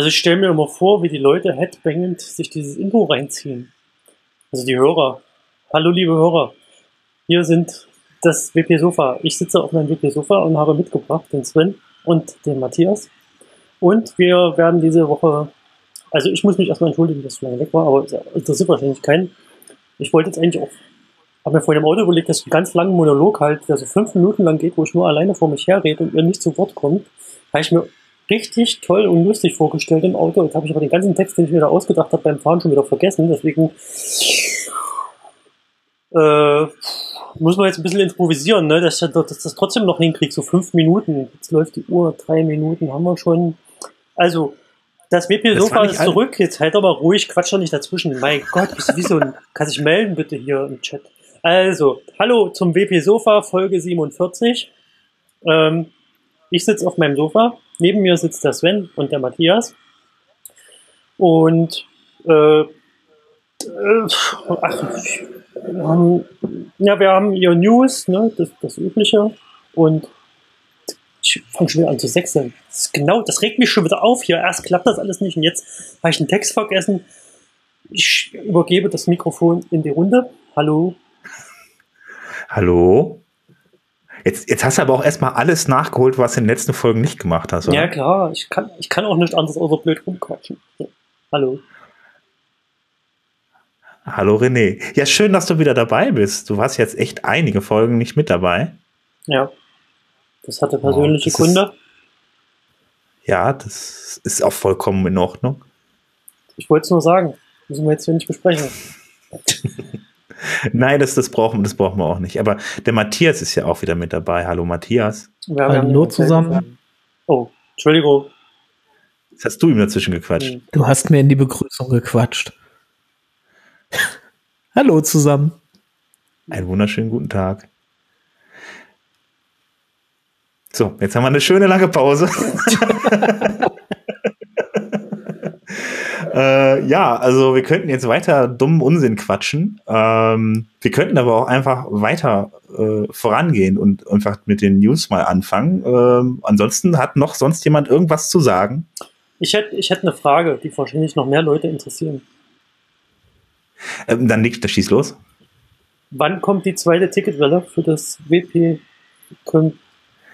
Also ich stelle mir immer vor, wie die Leute headbangend sich dieses Intro reinziehen. Also die Hörer. Hallo liebe Hörer. Hier sind das WP Sofa. Ich sitze auf meinem WP Sofa und habe mitgebracht den Sven und den Matthias. Und wir werden diese Woche, also ich muss mich erstmal entschuldigen, dass ich lange weg war, aber es interessiert wahrscheinlich keinen. Ich wollte jetzt eigentlich auch, habe mir vorhin im Auto überlegt, dass ich einen ganz langen Monolog halt, der so fünf Minuten lang geht, wo ich nur alleine vor mich herrede und ihr nicht zu Wort kommt, habe ich mir richtig toll und lustig vorgestellt im Auto. Jetzt habe ich aber den ganzen Text, den ich mir da ausgedacht habe, beim Fahren schon wieder vergessen. Deswegen äh, muss man jetzt ein bisschen improvisieren, ne? dass, ich, dass das trotzdem noch hinkriegt. So fünf Minuten. Jetzt läuft die Uhr, drei Minuten haben wir schon. Also, das WP-Sofa ist zurück. Jetzt halt aber ruhig, quatsch doch nicht dazwischen. Mein Gott, bist du wie so ein. Kannst dich melden bitte hier im Chat. Also, hallo zum WP-Sofa, Folge 47. Ähm, ich sitze auf meinem Sofa. Neben mir sitzt der Sven und der Matthias. Und äh, äh, ach, wir haben, ja, wir haben hier News, ne, das, das Übliche. Und ich fange schon wieder an zu sechseln. Das genau, das regt mich schon wieder auf hier. Erst klappt das alles nicht und jetzt habe ich den Text vergessen. Ich übergebe das Mikrofon in die Runde. Hallo. Hallo. Jetzt, jetzt hast du aber auch erstmal alles nachgeholt, was du in den letzten Folgen nicht gemacht hast, oder? Ja, klar. Ich kann, ich kann auch nicht anders außer blöd rumquatschen. Hallo. Hallo René. Ja, schön, dass du wieder dabei bist. Du warst jetzt echt einige Folgen nicht mit dabei. Ja. Das hatte persönliche oh, das Gründe. Ist, ja, das ist auch vollkommen in Ordnung. Ich wollte es nur sagen. Müssen wir jetzt hier nicht besprechen. Nein, das, das, brauchen, das brauchen wir auch nicht. Aber der Matthias ist ja auch wieder mit dabei. Hallo Matthias. Wir haben Hallo zusammen. Oh, Entschuldigung. Jetzt hast du ihm dazwischen gequatscht. Hm. Du hast mir in die Begrüßung gequatscht. Hallo zusammen. Einen wunderschönen guten Tag. So, jetzt haben wir eine schöne lange Pause. Äh, ja, also wir könnten jetzt weiter dummen Unsinn quatschen. Ähm, wir könnten aber auch einfach weiter äh, vorangehen und einfach mit den News mal anfangen. Ähm, ansonsten hat noch sonst jemand irgendwas zu sagen? Ich hätte ich hätt eine Frage, die wahrscheinlich noch mehr Leute interessieren. Ähm, dann liegt der Schieß los. Wann kommt die zweite Ticketwelle für das WP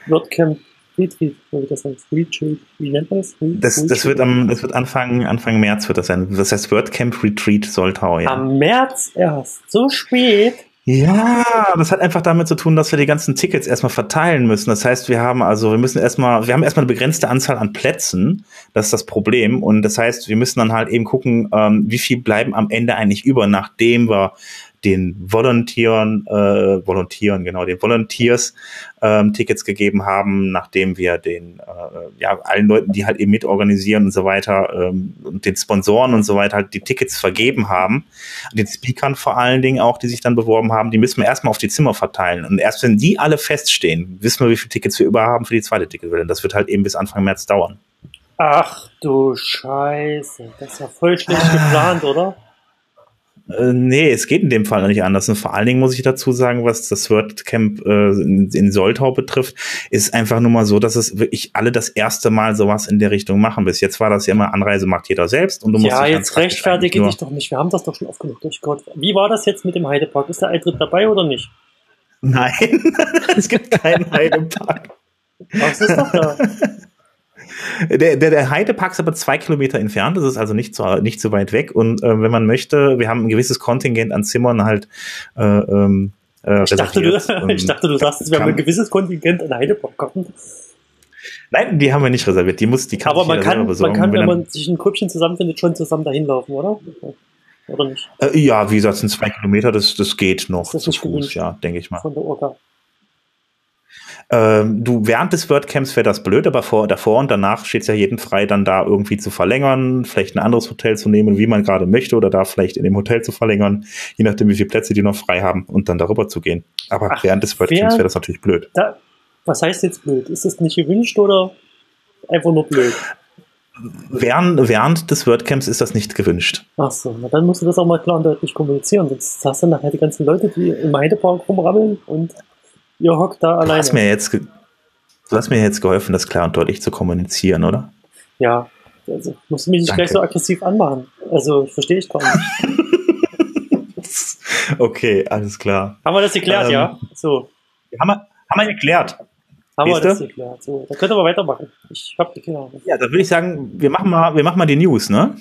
WordCamp Retreat, wie das heißt, Retreat, wie nennt man das? Das, das wird am, das wird Anfang, Anfang März wird das sein. Das heißt WordCamp Retreat Soltau, ja. Am März erst, so spät. Ja, das hat einfach damit zu tun, dass wir die ganzen Tickets erstmal verteilen müssen. Das heißt, wir haben also, wir müssen erstmal, wir haben erstmal eine begrenzte Anzahl an Plätzen. Das ist das Problem. Und das heißt, wir müssen dann halt eben gucken, ähm, wie viel bleiben am Ende eigentlich über, nachdem wir den Volontieren, äh, Volontieren, genau, den Volunteers ähm, Tickets gegeben haben, nachdem wir den, äh, ja, allen Leuten, die halt eben mitorganisieren und so weiter, ähm, und den Sponsoren und so weiter halt die Tickets vergeben haben, den Speakern vor allen Dingen auch, die sich dann beworben haben, die müssen wir erstmal auf die Zimmer verteilen. Und erst wenn die alle feststehen, wissen wir, wie viele Tickets wir über haben für die zweite Ticketwelle. Das wird halt eben bis Anfang März dauern. Ach du Scheiße, das ist ja voll schlecht geplant, oder? Äh, nee, es geht in dem Fall nicht anders. Und vor allen Dingen muss ich dazu sagen, was das WordCamp äh, in, in Soltau betrifft, ist einfach nur mal so, dass es wirklich alle das erste Mal sowas in der Richtung machen. Bis jetzt war das ja immer Anreise macht jeder selbst und du musst Ja, jetzt rechtfertige dich doch nicht. Wir haben das doch schon oft genug durchgehört. Wie war das jetzt mit dem Heidepark? Ist der Eintritt dabei oder nicht? Nein, es gibt keinen Heidepark. Was ist doch da? Der, der, der Heidepark ist aber zwei Kilometer entfernt, das ist also nicht so, nicht so weit weg. Und äh, wenn man möchte, wir haben ein gewisses Kontingent an Zimmern halt äh, ähm, äh, ich, dachte, du, ich dachte, du sagst, wir haben ein gewisses Kontingent an Heidepark-Karten. Nein, die haben wir nicht reserviert. Die muss die kann Aber man kann, man kann, wenn, wenn man sich ein Grüppchen zusammenfindet, schon zusammen dahin laufen, oder? Oder nicht? Äh, ja, wie gesagt, sind zwei Kilometer, das, das geht noch das zu Fuß, ja, denke ich mal. Von der Orga. Ähm, du, während des WordCamps wäre das blöd, aber vor, davor und danach steht es ja jedem frei, dann da irgendwie zu verlängern, vielleicht ein anderes Hotel zu nehmen, wie man gerade möchte, oder da vielleicht in dem Hotel zu verlängern, je nachdem, wie viele Plätze die noch frei haben und dann darüber zu gehen. Aber Ach, während des WordCamps wäre das natürlich blöd. Da, was heißt jetzt blöd? Ist das nicht gewünscht oder einfach nur blöd? Während, während des WordCamps ist das nicht gewünscht. Ach so, na dann musst du das auch mal klar und deutlich kommunizieren. Sonst hast du nachher die ganzen Leute, die im Heidepark rumrammeln und Ihr hockt da alleine. Du hast mir jetzt, du hast mir jetzt geholfen, das klar und deutlich zu kommunizieren, oder? Ja. Also, musst du mich nicht Danke. gleich so aggressiv anmachen. Also, verstehe ich gar nicht. Okay, alles klar. Haben wir das geklärt, Ähm, ja? So, Haben wir, haben wir geklärt. haben wir siehste? das geklärt. So, dann könnt ihr aber weitermachen. Ich hab geklärt. Ja, dann würde ich sagen, wir machen mal, wir machen mal die News, ne?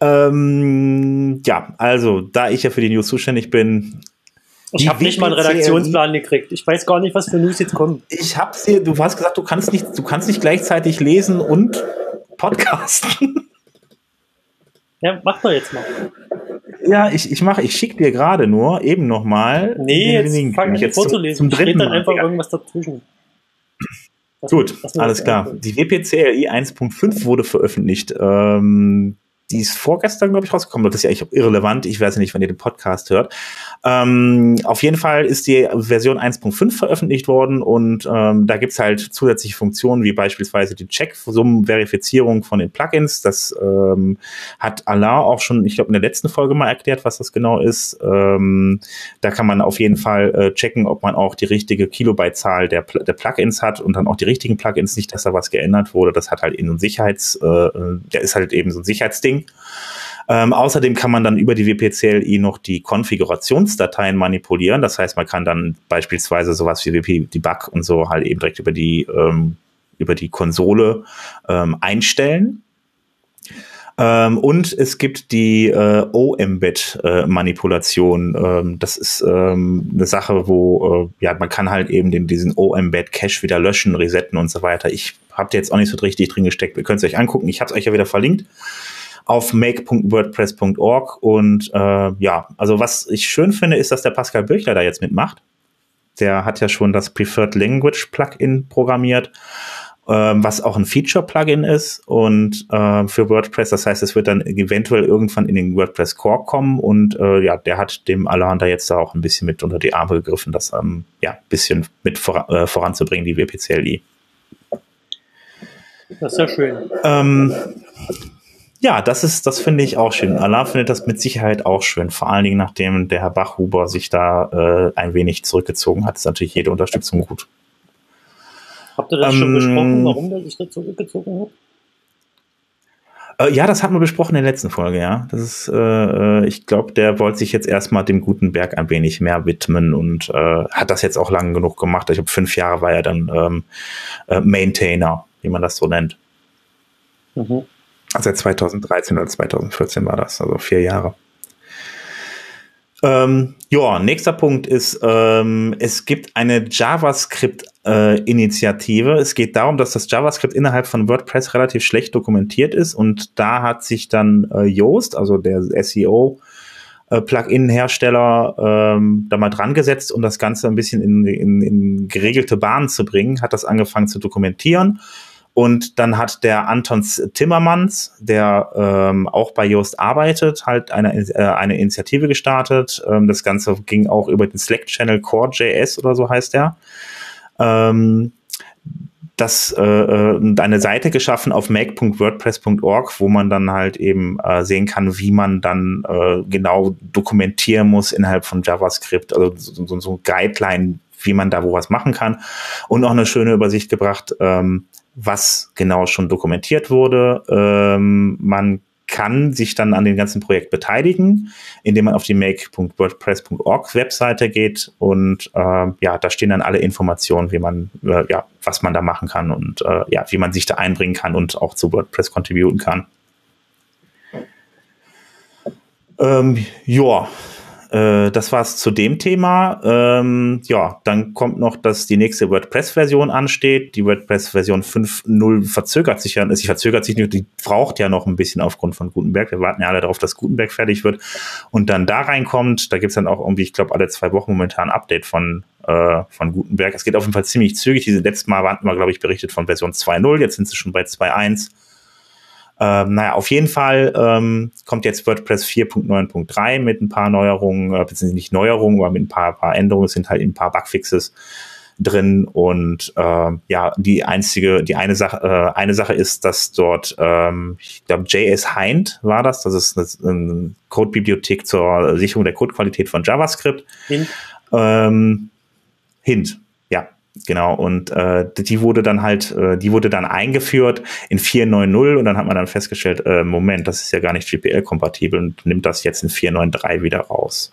Ähm, ja, also, da ich ja für die News zuständig bin, Ich habe nicht mal einen Redaktionsplan gekriegt. Ich weiß gar nicht, was für News jetzt kommen. ich hab's dir, du hast gesagt, du kannst nicht, du kannst nicht gleichzeitig lesen und podcasten. Ja, mach doch jetzt mal. ja, ich, ich mache, ich schick dir gerade nur eben noch mal. Nee, den jetzt Link, fang den ich an vorzulesen. Zum, zum dritten Steht dann einfach Ja. irgendwas dazwischen. Lass Gut, alles das klar. Die WPCLI 1.5 wurde veröffentlicht. Ähm, die ist vorgestern, glaube ich, rausgekommen. Das ist ja eigentlich irrelevant. Ich weiß ja nicht, wann ihr den Podcast hört. Ähm, auf jeden Fall ist die Version 1.5 veröffentlicht worden und ähm, da gibt's halt zusätzliche Funktionen, wie beispielsweise die Checksum-Verifizierung von den Plugins. Das ähm, hat Allah auch schon, ich glaube, in der letzten Folge mal erklärt, was das genau ist. Ähm, da kann man auf jeden Fall äh, checken, ob man auch die richtige Kilobyte-Zahl der, Pl der Plugins hat und dann auch die richtigen Plugins, nicht, dass da was geändert wurde. Das hat halt eben so ein Sicherheits, äh, äh, der ist halt eben so ein Sicherheitsding. Ähm, außerdem kann man dann über die WPCLI noch die Konfigurationsdateien manipulieren. Das heißt, man kann dann beispielsweise sowas wie WP-Debug und so halt eben direkt über die, ähm, über die Konsole ähm, einstellen. Ähm, und es gibt die äh, O-Embed-Manipulation. ähm, das ist ähm, eine Sache, wo äh, ja man kann halt eben den, diesen O-Embed-Cache wieder löschen, resetten und so weiter. Ich habe jetzt auch nicht so richtig drin gesteckt. Wir können es euch angucken. Ich habe es euch ja wieder verlinkt auf make.wordpress.org und äh, ja, also was ich schön finde, ist, dass der Pascal Birchler da jetzt mitmacht. Der hat ja schon das Preferred Language Plugin programmiert, ähm, was auch ein Feature-Plugin ist und äh, für WordPress. Das heißt, es wird dann eventuell irgendwann in den WordPress Core kommen und äh, ja, der hat dem da jetzt da auch ein bisschen mit unter die Arme gegriffen, das ähm, ja ein bisschen mit vor, äh, voranzubringen, die WPCLI. Das ist ja schön. Ähm, ja, das ist, das finde ich auch schön. Allah findet das mit Sicherheit auch schön. Vor allen Dingen, nachdem der Herr Bachhuber sich da äh, ein wenig zurückgezogen hat, ist natürlich jede Unterstützung gut. Habt ihr das schon Ähm, besprochen, warum der sich da zurückgezogen hat? Äh, ja, das hatten wir besprochen in der letzten Folge, ja. Das ist, äh, äh, ich glaube, der wollte sich jetzt erstmal dem Gutenberg ein wenig mehr widmen und äh, hat das jetzt auch lange genug gemacht. Ich glaube, fünf Jahre war er dann ähm, äh, Maintainer, wie man das so nennt. Mhm. Seit 2013 oder 2014 war das, also vier Jahre. Ähm, ja, nächster Punkt ist, ähm, es gibt eine JavaScript-Initiative. es geht darum, dass das JavaScript innerhalb von WordPress relativ schlecht dokumentiert ist und da hat sich dann äh, Yoast, also der SEO, äh, Plugin-Hersteller ähm, da mal dran gesetzt, um das Ganze ein bisschen in, in, in geregelte Bahnen zu bringen, hat das angefangen zu dokumentieren. Und dann hat der Anton Timmermans, der ähm, auch bei Yoast arbeitet, halt eine, äh, eine Initiative gestartet. Ähm, das Ganze ging auch über den Slack-Channel Core.js oder so heißt der. Ähm, das äh, äh, eine Seite geschaffen auf make.wordpress.org, wo man dann halt eben äh, sehen kann, wie man dann äh, genau dokumentieren muss innerhalb von JavaScript, also so, so, so Guideline, wie man da wo was machen kann. Und auch eine schöne Übersicht gebracht, ähm, was genau schon dokumentiert wurde. Ähm, man kann sich dann an dem ganzen Projekt beteiligen, indem man auf die make.wordpress.org Webseite geht und äh, ja, da stehen dann alle Informationen, wie man, äh, ja, was man da machen kann und äh, ja, wie man sich da einbringen kann und auch zu WordPress contributen kann. Ähm, ja, äh, das war's zu dem Thema. Ähm, ja, dann kommt noch, dass die nächste WordPress-Version ansteht. Die WordPress-Version 5.0 verzögert sich ja, sie verzögert sich nicht, die braucht ja noch ein bisschen aufgrund von Gutenberg. Wir warten ja alle darauf, dass Gutenberg fertig wird und dann da reinkommt. Da gibt's dann auch irgendwie, ich glaube, alle zwei Wochen momentan ein Update von, äh, von Gutenberg. Es geht auf jeden Fall ziemlich zügig. Diese letztes Mal waren wir, glaube ich, berichtet von Version 2.0. Jetzt sind sie schon bei 2.1. Ähm, naja, auf jeden Fall ähm, kommt jetzt WordPress 4.9.3 mit ein paar Neuerungen, äh, beziehungsweise nicht Neuerungen, aber mit ein paar, paar Änderungen, es sind halt ein paar Bugfixes drin und äh, ja, die einzige, die eine Sache, äh, eine Sache ist, dass dort, ähm, ich glaube, JS Hind war das, das ist eine, eine Codebibliothek zur Sicherung der Codequalität von JavaScript. Hint. Ähm, Hint. Genau, und äh, die wurde dann halt, äh, die wurde dann eingeführt in 4.9.0 und dann hat man dann festgestellt, äh, Moment, das ist ja gar nicht GPL-kompatibel und nimmt das jetzt in 4.9.3 wieder raus.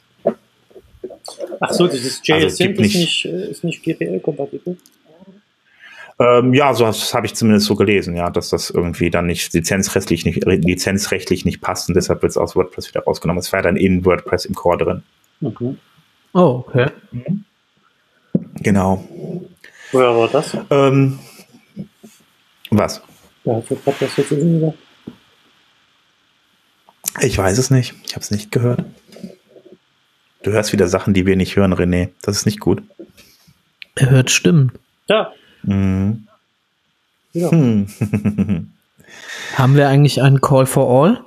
Ach so, dieses JSync also ist, nicht, äh, ist nicht GPL-kompatibel? Ähm, ja, so das habe ich zumindest so gelesen, ja, dass das irgendwie dann nicht lizenzrechtlich nicht, lizenzrechtlich nicht passt und deshalb wird es aus WordPress wieder rausgenommen. Es war dann in WordPress im Core drin. Mhm. Oh, okay. Genau. Woher war das? Ähm, was? Ja, für Podcast jetzt wieder. Ich weiß es nicht. Ich habe es nicht gehört. Du hörst wieder Sachen, die wir nicht hören, René. Das ist nicht gut. Er hört Stimmen. Ja. Mhm. ja. Hm. Haben wir eigentlich einen Call for All?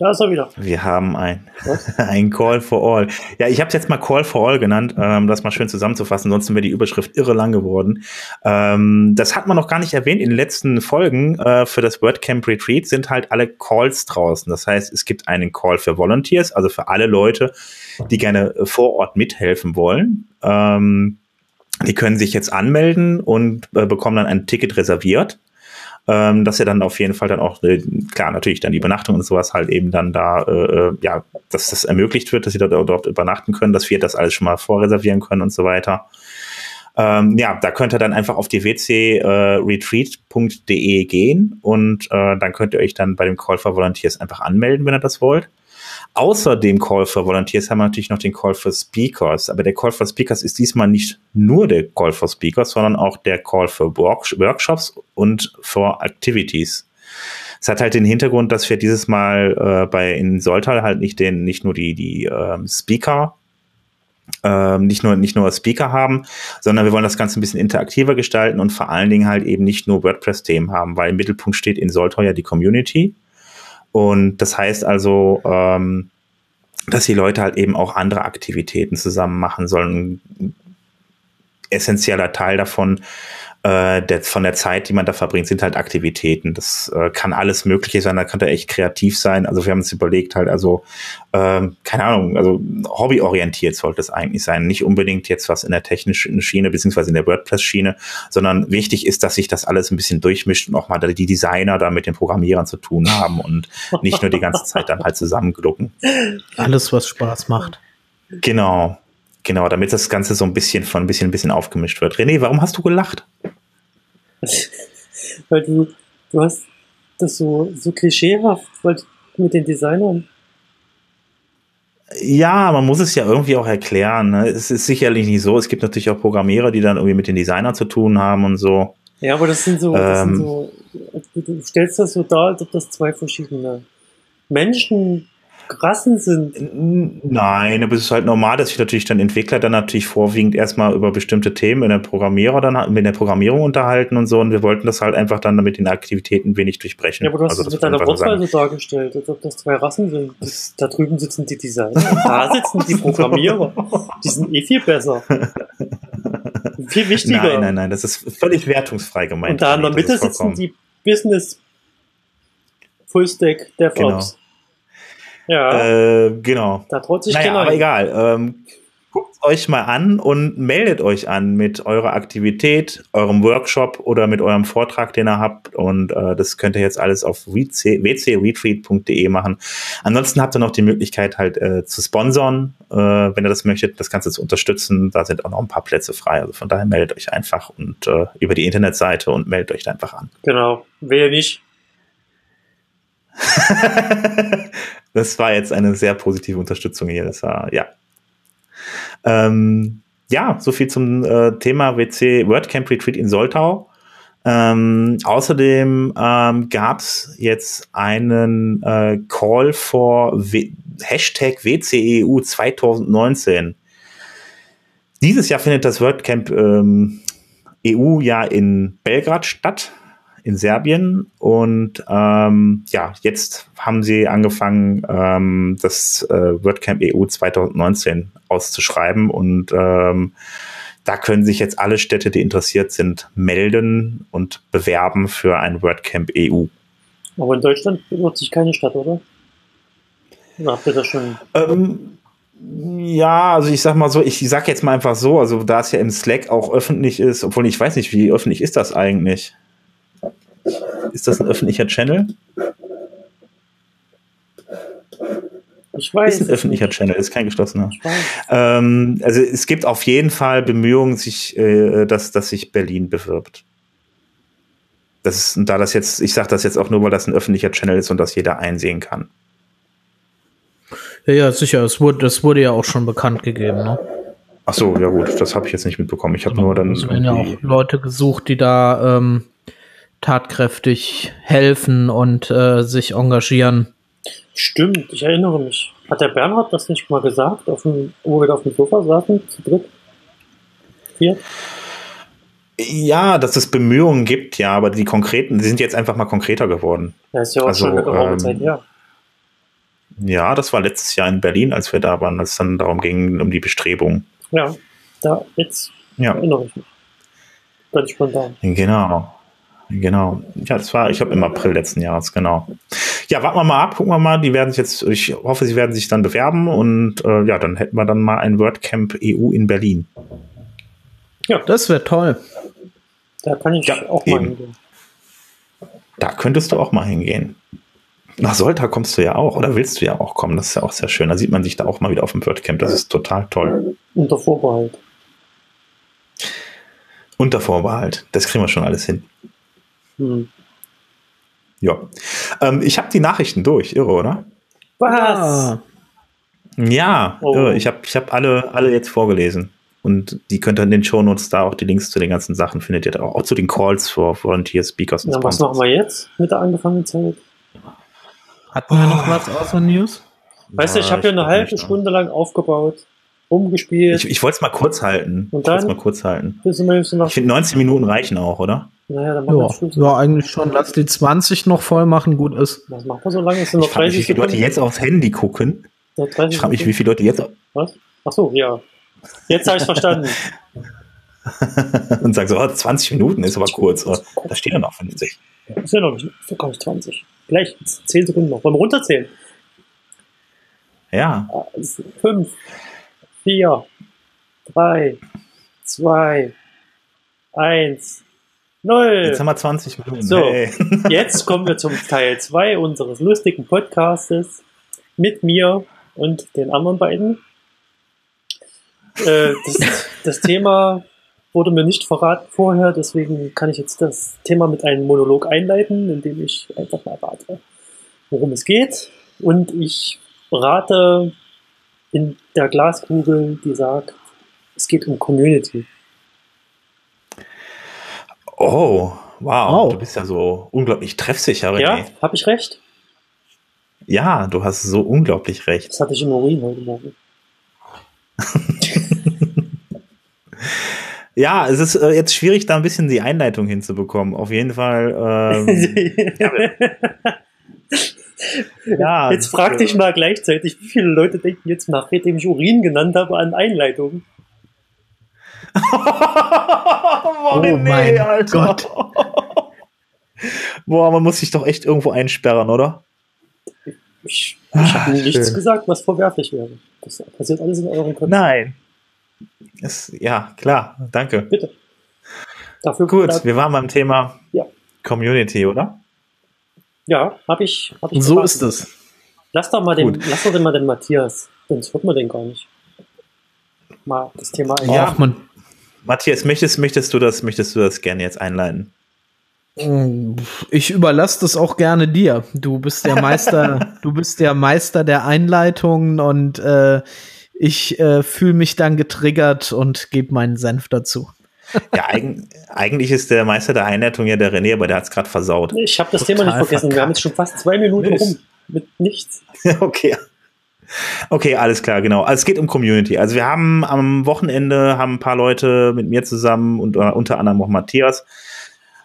Da ist er wieder. Wir haben ein, ein Call for All. Ja, ich habe es jetzt mal Call for All genannt, ähm, das mal schön zusammenzufassen, sonst wäre die Überschrift irre lang geworden. Ähm, das hat man noch gar nicht erwähnt in den letzten Folgen. Äh, für das WordCamp Retreat sind halt alle Calls draußen. Das heißt, es gibt einen Call für Volunteers, also für alle Leute, die gerne vor Ort mithelfen wollen. Ähm, die können sich jetzt anmelden und äh, bekommen dann ein Ticket reserviert ähm, dass ihr dann auf jeden Fall dann auch, äh, klar, natürlich dann die Übernachtung und sowas halt eben dann da, äh, äh ja, dass das ermöglicht wird, dass sie da dort übernachten können, dass wir das alles schon mal vorreservieren können und so weiter. Ähm, ja, da könnt ihr dann einfach auf die wcretreat.de äh, gehen und äh, dann könnt ihr euch dann bei dem Call for Volunteers einfach anmelden, wenn ihr das wollt. Außer dem Call for Volunteers haben wir natürlich noch den Call for Speakers. Aber der Call for Speakers ist diesmal nicht nur der Call for Speakers, sondern auch der Call for Workshops und for Activities. Es hat halt den Hintergrund, dass wir dieses Mal äh, bei in Soltal halt nicht den, nicht nur die, die ähm, Speaker ähm, nicht nur nicht nur Speaker haben, sondern wir wollen das Ganze ein bisschen interaktiver gestalten und vor allen Dingen halt eben nicht nur WordPress-Themen haben, weil im Mittelpunkt steht in Soltau ja die Community und das heißt also, ähm, dass die Leute halt eben auch andere Aktivitäten zusammen machen sollen. Ein essentieller Teil davon äh, der, von der Zeit, die man da verbringt, sind halt Aktivitäten. Das äh, kann alles Mögliche sein, da kann er echt kreativ sein. Also wir haben uns überlegt, halt, also, ähm, keine Ahnung, also hobbyorientiert sollte es eigentlich sein. Nicht unbedingt jetzt was in der technischen Schiene, beziehungsweise in der WordPress-Schiene, sondern wichtig ist, dass sich das alles ein bisschen durchmischt und auch mal die Designer da mit den Programmierern zu tun haben und nicht nur die ganze Zeit dann halt zusammenglucken. Alles, was Spaß macht. Genau. Genau, damit das Ganze so ein bisschen von ein bisschen ein bisschen aufgemischt wird. René, warum hast du gelacht? weil du, du hast das so, so klischeehaft weil, mit den Designern. Ja, man muss es ja irgendwie auch erklären. Ne? Es ist sicherlich nicht so. Es gibt natürlich auch Programmierer, die dann irgendwie mit den Designern zu tun haben und so. Ja, aber das sind so, das ähm, sind so du stellst das so dar, als ob das zwei verschiedene Menschen Rassen sind. Nein, aber es ist halt normal, dass sich natürlich dann Entwickler dann natürlich vorwiegend erstmal über bestimmte Themen in der Programmierer dann mit der Programmierung unterhalten und so und wir wollten das halt einfach dann mit den Aktivitäten wenig durchbrechen. Ja, aber du hast also, es mit deiner Wortweise dargestellt, als ob das zwei Rassen sind. Das, da drüben sitzen die Designer, da sitzen die Programmierer. Die sind eh viel besser. viel wichtiger. Nein, nein, nein, das ist völlig wertungsfrei gemeint. Und da in der Mitte sitzen die Business Fullstack DevOps. Genau. Ja. Äh, genau. Da traut sich naja, keiner. Aber egal. Ähm, guckt euch mal an und meldet euch an mit eurer Aktivität, eurem Workshop oder mit eurem Vortrag, den ihr habt. Und äh, das könnt ihr jetzt alles auf wcretreat.de machen. Ansonsten habt ihr noch die Möglichkeit halt äh, zu sponsern, äh, wenn ihr das möchtet, das Ganze zu unterstützen. Da sind auch noch ein paar Plätze frei. Also von daher meldet euch einfach und äh, über die Internetseite und meldet euch einfach an. Genau. Wer nicht. das war jetzt eine sehr positive Unterstützung hier. Das war, ja. Ähm, ja, so viel zum äh, Thema WC WordCamp Retreat in Soltau. Ähm, außerdem ähm, gab es jetzt einen äh, Call for w Hashtag WCEU 2019. Dieses Jahr findet das WordCamp ähm, EU ja in Belgrad statt in Serbien. Und ähm, ja, jetzt haben sie angefangen, ähm, das äh, WordCamp EU 2019 auszuschreiben. Und ähm, da können sich jetzt alle Städte, die interessiert sind, melden und bewerben für ein WordCamp EU. Aber in Deutschland bewirbt sich keine Stadt, oder? Oder habt ihr das schon? Ähm, Ja, also ich sag mal so, ich sag jetzt mal einfach so, also da es ja im Slack auch öffentlich ist, obwohl ich weiß nicht, wie öffentlich ist das eigentlich? Ist das ein öffentlicher Channel? Ich weiß. Ist ein öffentlicher nicht. Channel, ist kein geschlossener. Ähm, also es gibt auf jeden Fall Bemühungen, sich, äh, dass, dass sich Berlin bewirbt. Das ist, da das jetzt, ich sage das jetzt auch nur, weil das ein öffentlicher Channel ist und das jeder einsehen kann. Ja, ja, sicher. Es wurde, das wurde ja auch schon bekannt gegeben, ne? Ach so, ja gut, das habe ich jetzt nicht mitbekommen. Ich habe genau. nur dann. Es werden ja auch Leute gesucht, die da ähm, tatkräftig helfen und äh, sich engagieren. Stimmt, ich erinnere mich. Hat der Bernhard das nicht mal gesagt, auf dem, wo wir auf dem Sofa saßen, zu dritt? Vier? Ja, dass es Bemühungen gibt, ja, aber die konkreten, die sind jetzt einfach mal konkreter geworden. Ja, ist ja auch also, schon eine geraume ähm, Zeit her. Ja, das war letztes Jahr in Berlin, als wir da waren, als es dann darum ging, um die Bestrebungen. Ja, da, jetzt ja. erinnere ich mich. Ganz spontan. Genau. Genau. Ja, das war, ich glaube, im April letzten Jahres, genau. Ja, warten wir mal ab, gucken wir mal. Die werden sich jetzt, ich hoffe, sie werden sich dann bewerben und äh, ja, dann hätten wir dann mal ein WordCamp EU in Berlin. Ja, das wäre toll. Da kann ich ja, auch eben. mal hingehen. Da könntest du auch mal hingehen. Nach Solta kommst du ja auch, oder willst du ja auch kommen? Das ist ja auch sehr schön. Da sieht man sich da auch mal wieder auf dem WordCamp. Das ist total toll. Unter Vorbehalt. Unter Vorbehalt. Das kriegen wir schon alles hin. Hm. Ja. Ähm, ich habe die Nachrichten durch, irre, oder? Was? Ja, oh. irre. Ich habe ich hab alle, alle jetzt vorgelesen. Und die könnt ihr in den Shownotes da auch die Links zu den ganzen Sachen findet ihr da auch, auch zu den Calls for Volunteer Speakers und ja, Was machen wir jetzt mit der angefangenen Zeit? Hatten wir noch was außer News? Weißt ja, du, ich habe ja eine halbe Stunde lang aufgebaut, rumgespielt. Ich, ich wollte es mal kurz halten. Und dann? Ich mal kurz halten. Ich finde 19 Minuten reichen auch, oder? Naja, dann machen ja, wir ja, eigentlich schon. Lass die 20 noch voll machen, gut ist. Was machen wir so lange? Es sind noch 30 mich, wie viele Leute jetzt aufs Handy gucken. ich frage mich, wie viele Leute jetzt. Was? Ach so, ja. Jetzt habe ich verstanden. und sagen so, oh, 20 Minuten ist aber kurz. Oh, da steht ja noch 50. Ja, ist ja noch nicht, so komme ich 20. Gleich, 10 Sekunden noch. Wollen wir runterzählen? Ja. 5, 4, 3, 2, 1. Null. Jetzt haben wir 20 Minuten. So, hey. jetzt kommen wir zum Teil 2 unseres lustigen Podcastes mit mir und den anderen beiden. Äh, das, das, Thema wurde mir nicht verraten vorher, deswegen kann ich jetzt das Thema mit einem Monolog einleiten, indem ich einfach mal rate, worum es geht. Und ich rate in der Glaskugel, die sagt, es geht um Community. Oh, wow, oh. du bist ja so unglaublich treffsicher, René. Ja, habe ich recht? Ja, du hast so unglaublich recht. Das hatte ich im Urin heute Morgen. ja, es ist äh, jetzt schwierig, da ein bisschen die Einleitung hinzubekommen. Auf jeden Fall. Ähm, ja, jetzt frag dich mal gleichzeitig, wie viele Leute denken jetzt, nachdem ich Urin genannt habe, an Einleitung. oh nee, mein Alter. Gott. Boah, man muss sich doch echt irgendwo einsperren, oder? Ich, ich habe nichts schön. gesagt, was verwerflich wäre. Das passiert alles in euren Köpfen. Nein. Es, ja, klar, danke. Bitte. Dafür Gut, wir waren beim Thema ja. Community, oder? Ja, habe ich, hab ich. So verraten. ist es. Lass doch mal den, lass doch mal den Matthias, sonst hört man den gar nicht. Mal das Thema. Ja, man, Matthias, möchtest, möchtest, du das, möchtest du das gerne jetzt einleiten? Ich überlasse das auch gerne dir. Du bist der Meister, du bist der Meister der Einleitungen und äh, ich äh, fühle mich dann getriggert und gebe meinen Senf dazu. Ja, eig eigentlich ist der Meister der Einleitung ja der René, aber der hat es gerade versaut. Ich habe das Total Thema nicht vergessen. Verkackt. Wir haben jetzt schon fast zwei Minuten rum mit nichts. okay. Okay, alles klar, genau. Also es geht um Community. Also wir haben am Wochenende haben ein paar Leute mit mir zusammen und uh, unter anderem auch Matthias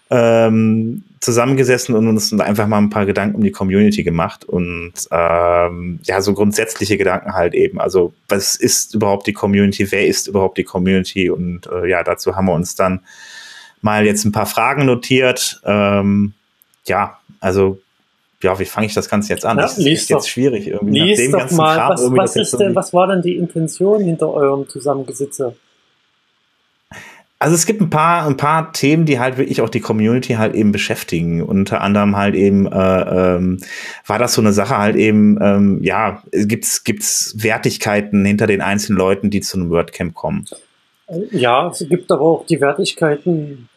ähm, zusammengesessen und uns einfach mal ein paar Gedanken um die Community gemacht und ähm, ja, so grundsätzliche Gedanken halt eben. Also was ist überhaupt die Community? Wer ist überhaupt die Community? Und äh, ja, dazu haben wir uns dann mal jetzt ein paar Fragen notiert. Ähm, ja, also ja, wie fange ich das Ganze jetzt an? Ja, das ist jetzt doch- schwierig irgendwie. Lies dem doch ganzen mal, Kram was, was jetzt ist denn, was war denn die Intention hinter eurem Zusammengesitze? Also es gibt ein paar, ein paar Themen, die halt wirklich auch die Community halt eben beschäftigen. Unter anderem halt eben äh, ähm, war das so eine Sache halt eben, ähm, ja, gibt's gibt's Wertigkeiten hinter den einzelnen Leuten, die zu einem WordCamp kommen. Ja, es gibt aber auch die Wertigkeiten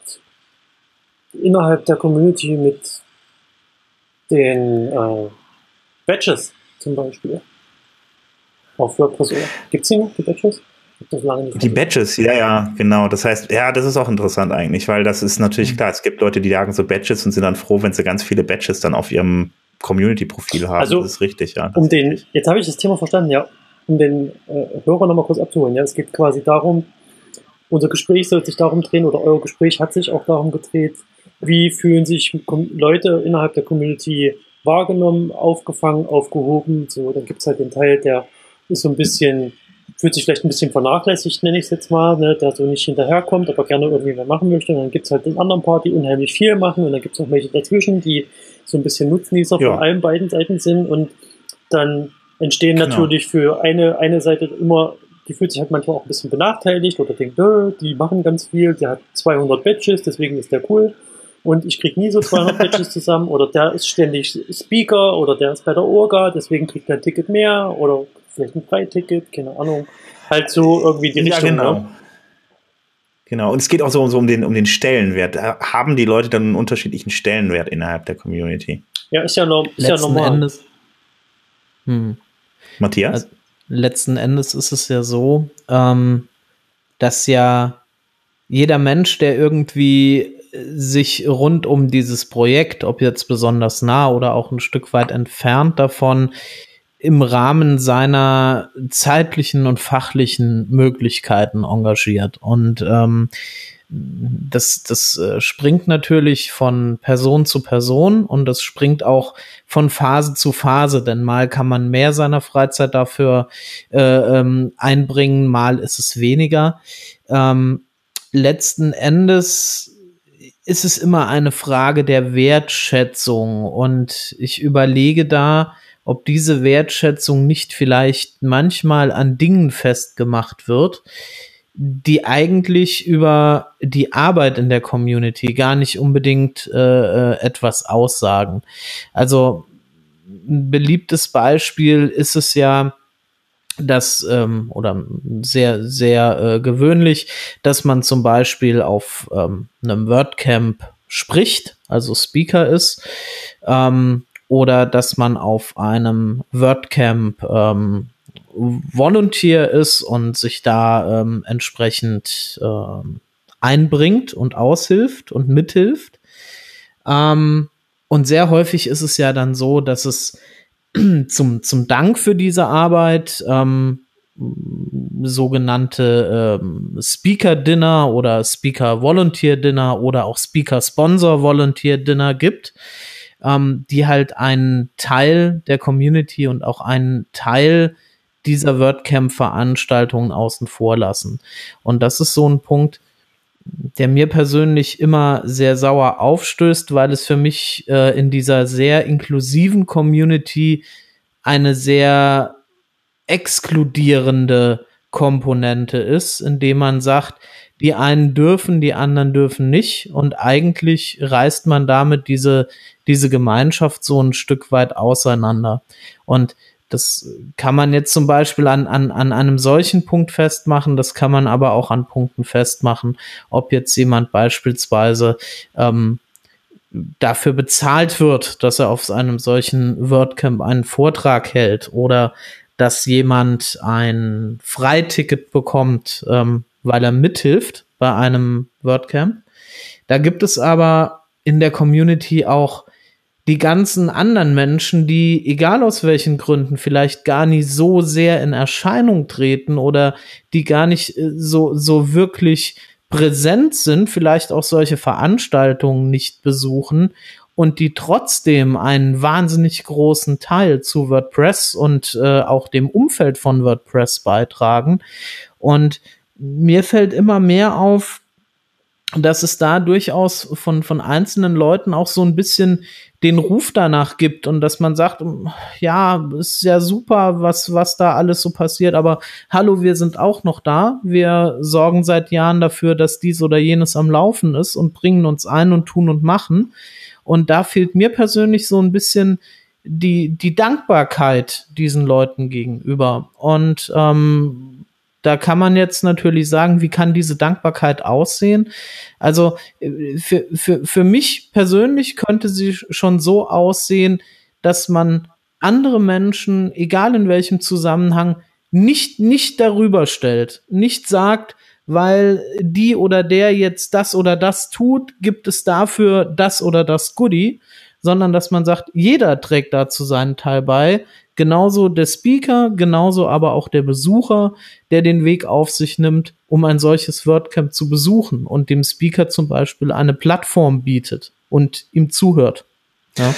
innerhalb der Community mit den äh, Badges zum Beispiel. Auf WordPress. Gibt es die noch, die nicht Die. Badges, ja, ja, genau. Das heißt, ja, das ist auch interessant eigentlich, weil das ist natürlich klar, es gibt Leute, die jagen so Badges und sind dann froh, wenn sie ganz viele Badges dann auf ihrem Community-Profil haben. Also, das ist richtig, ja. Um den, richtig. jetzt habe ich das Thema verstanden, ja. Um den äh, Hörer nochmal kurz abzuholen. Ja, es geht quasi darum, unser Gespräch soll sich darum drehen oder euer Gespräch hat sich auch darum gedreht, wie fühlen sich Leute innerhalb der Community wahrgenommen, aufgefangen, aufgehoben. So, dann gibt's halt den Teil, der ist so ein bisschen, fühlt sich vielleicht ein bisschen vernachlässigt, nenne ich es jetzt mal, ne, der so nicht hinterherkommt, aber gerne irgendwie mehr machen möchte. Und dann gibt's halt den anderen Part, die unheimlich viel machen und dann gibt's noch welche dazwischen, die so ein bisschen Nutznießer Ja. von allen beiden Seiten sind und dann entstehen Genau. natürlich für eine, eine Seite immer, die fühlt sich halt manchmal auch ein bisschen benachteiligt oder denkt, "Nö, die machen ganz viel, der hat 200 Badges, deswegen ist der cool. Und ich krieg nie so 200 Badges zusammen oder der ist ständig Speaker oder der ist bei der Orga, deswegen kriegt er ein Ticket mehr oder vielleicht ein Freiticket, keine Ahnung. Halt so irgendwie die Ja, Richtung. genau. Ne? Genau. Und es geht auch so, so um, den, um den Stellenwert. Äh, Haben die Leute dann einen unterschiedlichen Stellenwert innerhalb der Community? Ja, ist ja, norm, ist ja Letzten normal. Endes. Hm. Matthias? Also, letzten Endes ist es ja so, ähm, dass ja jeder Mensch, der irgendwie sich rund um dieses Projekt, ob jetzt besonders nah oder auch ein Stück weit entfernt davon, im Rahmen seiner zeitlichen und fachlichen Möglichkeiten engagiert. Und ähm, das, das äh, springt natürlich von Person zu Person und das springt auch von Phase zu Phase, denn mal kann man mehr seiner Freizeit dafür äh, ähm, einbringen, mal ist es weniger. Ähm, letzten Endes ist es immer eine Frage der Wertschätzung und ich überlege da, ob diese Wertschätzung nicht vielleicht manchmal an Dingen festgemacht wird, die eigentlich über die Arbeit in der Community gar nicht unbedingt äh, äh, etwas aussagen. Also ein beliebtes Beispiel ist es ja, dass ähm, oder sehr sehr äh, gewöhnlich, dass man zum Beispiel auf ähm, einem WordCamp spricht, also Speaker ist, ähm, oder dass man auf einem WordCamp ähm, Volunteer ist und sich da ähm, entsprechend ähm, einbringt und aushilft und mithilft. Ähm, und sehr häufig ist es ja dann so, dass es zum, zum Dank für diese Arbeit ähm, sogenannte ähm, Speaker Dinner oder Speaker Volunteer Dinner oder auch Speaker Sponsor Volunteer Dinner gibt, ähm, die halt einen Teil der Community und auch einen Teil dieser WordCamp-Veranstaltungen außen vor lassen. Und das ist so ein Punkt, der mir persönlich immer sehr sauer aufstößt, weil es für mich äh, in dieser sehr inklusiven Community eine sehr exkludierende Komponente ist, indem man sagt, die einen dürfen, die anderen dürfen nicht und eigentlich reißt man damit diese, diese Gemeinschaft so ein Stück weit auseinander. Und das kann man jetzt zum Beispiel an, an, an einem solchen Punkt festmachen, das kann man aber auch an Punkten festmachen, ob jetzt jemand beispielsweise ähm, dafür bezahlt wird, dass er auf einem solchen WordCamp einen Vortrag hält oder dass jemand ein Freiticket bekommt, ähm, weil er mithilft bei einem WordCamp. Da gibt es aber in der Community auch die ganzen anderen Menschen, die, egal aus welchen Gründen, vielleicht gar nicht so sehr in Erscheinung treten oder die gar nicht äh, so, so wirklich präsent sind, vielleicht auch solche Veranstaltungen nicht besuchen und die trotzdem einen wahnsinnig großen Teil zu WordPress und äh, auch dem Umfeld von WordPress beitragen. Und mir fällt immer mehr auf, dass es da durchaus von, von einzelnen Leuten auch so ein bisschen den Ruf danach gibt und dass man sagt, ja, ist ja super, was, was da alles so passiert, aber hallo, wir sind auch noch da. Wir sorgen seit Jahren dafür, dass dies oder jenes am Laufen ist und bringen uns ein und tun und machen. Und da fehlt mir persönlich so ein bisschen die, die Dankbarkeit diesen Leuten gegenüber. Und ähm, da kann man jetzt natürlich sagen, wie kann diese Dankbarkeit aussehen? Also äh, für, für, für mich persönlich könnte sie schon so aussehen, dass man andere Menschen, egal in welchem Zusammenhang, nicht, nicht darüber stellt, nicht sagt, weil die oder der jetzt das oder das tut, gibt es dafür das oder das Goodie, sondern dass man sagt, jeder trägt dazu seinen Teil bei, Genauso der Speaker, genauso aber auch der Besucher, der den Weg auf sich nimmt, um ein solches WordCamp zu besuchen und dem Speaker zum Beispiel eine Plattform bietet und ihm zuhört. Ja.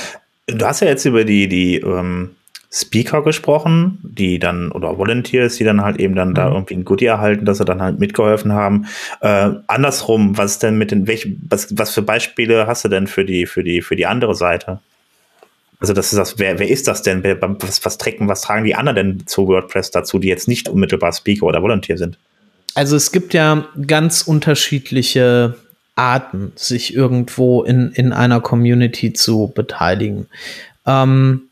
Du hast ja jetzt über die, die ähm, Speaker gesprochen, die dann, oder Volunteers, die dann halt eben dann mhm. da irgendwie ein Goodie erhalten, dass sie dann halt mitgeholfen haben. Äh, andersrum, was denn mit den, welche, was, was für Beispiele hast du denn für die, für die, für die andere Seite? Also das ist das, wer, wer ist das denn? Was, was, tragen, was tragen die anderen denn zu WordPress dazu, die jetzt nicht unmittelbar Speaker oder Volunteer sind? Also es gibt ja ganz unterschiedliche Arten, sich irgendwo in, in einer Community zu beteiligen. Ähm,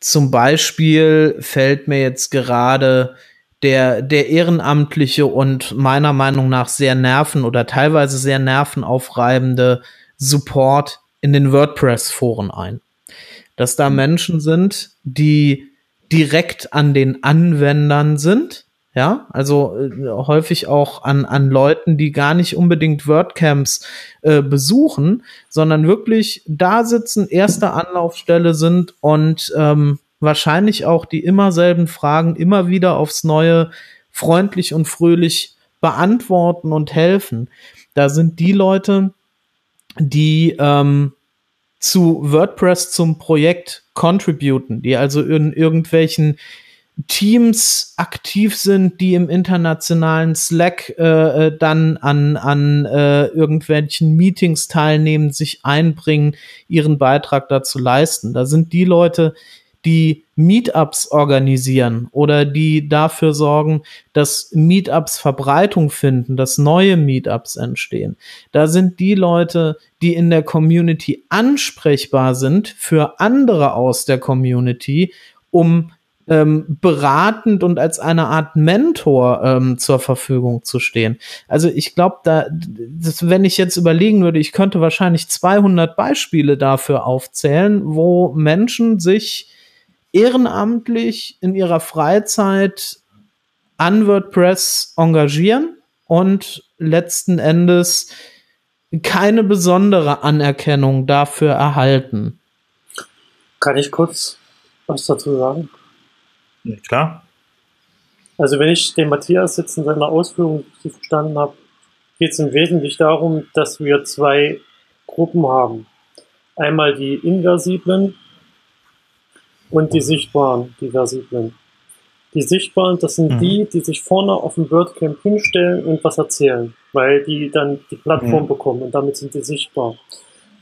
zum Beispiel fällt mir jetzt gerade der, der ehrenamtliche und meiner Meinung nach sehr nerven oder teilweise sehr nervenaufreibende Support in den WordPress-Foren ein dass da Menschen sind, die direkt an den Anwendern sind. Ja, also äh, häufig auch an, an Leuten, die gar nicht unbedingt WordCamps äh, besuchen, sondern wirklich da sitzen, erste Anlaufstelle sind und ähm, wahrscheinlich auch die immer selben Fragen immer wieder aufs Neue freundlich und fröhlich beantworten und helfen. Da sind die Leute, die ähm, zu WordPress zum Projekt contributen, die also in irgendwelchen Teams aktiv sind, die im internationalen Slack äh, äh, dann an, an äh, irgendwelchen Meetings teilnehmen, sich einbringen, ihren Beitrag dazu leisten. Da sind die Leute, die Meetups organisieren oder die dafür sorgen, dass Meetups Verbreitung finden, dass neue Meetups entstehen. Da sind die Leute, die in der Community ansprechbar sind für andere aus der Community, um ähm, beratend und als eine Art Mentor ähm, zur Verfügung zu stehen. Also ich glaube, da, das, wenn ich jetzt überlegen würde, ich könnte wahrscheinlich 200 Beispiele dafür aufzählen, wo Menschen sich ehrenamtlich in ihrer Freizeit an WordPress engagieren und letzten Endes keine besondere Anerkennung dafür erhalten. Kann ich kurz was dazu sagen? Ja, klar. Also wenn ich den Matthias jetzt in seiner Ausführung verstanden habe, geht es im Wesentlichen darum, dass wir zwei Gruppen haben. Einmal die inversiblen und die sichtbaren, die versiblen. Die sichtbaren, das sind mhm. die, die sich vorne auf dem WordCamp hinstellen und was erzählen, weil die dann die Plattform mhm. bekommen und damit sind die sichtbar.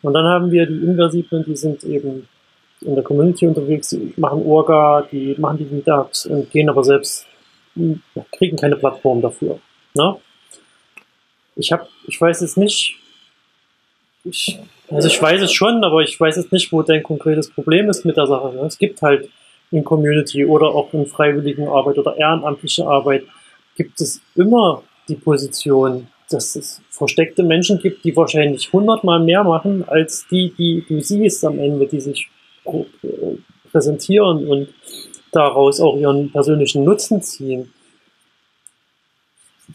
Und dann haben wir die Inversiblen, die sind eben in der Community unterwegs, die machen Orga, die machen die Meetups und gehen aber selbst, kriegen keine Plattform dafür. Ne? Ich habe, ich weiß jetzt nicht, ich, also ich weiß es schon, aber ich weiß jetzt nicht, wo dein konkretes Problem ist mit der Sache. Es gibt halt in Community oder auch in freiwilligen Arbeit oder ehrenamtliche Arbeit gibt es immer die Position, dass es versteckte Menschen gibt, die wahrscheinlich hundertmal mehr machen als die, die du siehst am Ende, die sich präsentieren und daraus auch ihren persönlichen Nutzen ziehen.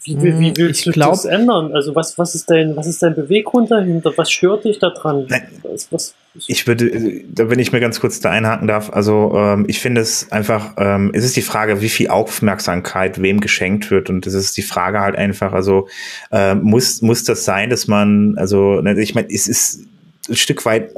Wie, wie, wie hm, willst ich du glaub, das ändern? Also was, was, ist dein, was ist dein Beweggrund dahinter? Was stört dich daran? Was, was, ich würde, wenn ich mir ganz kurz da einhaken darf, also ähm, ich finde es einfach, ähm, es ist die Frage, wie viel Aufmerksamkeit wem geschenkt wird und es ist die Frage halt einfach, also äh, muss, muss das sein, dass man, also ne, ich meine, es ist ein Stück weit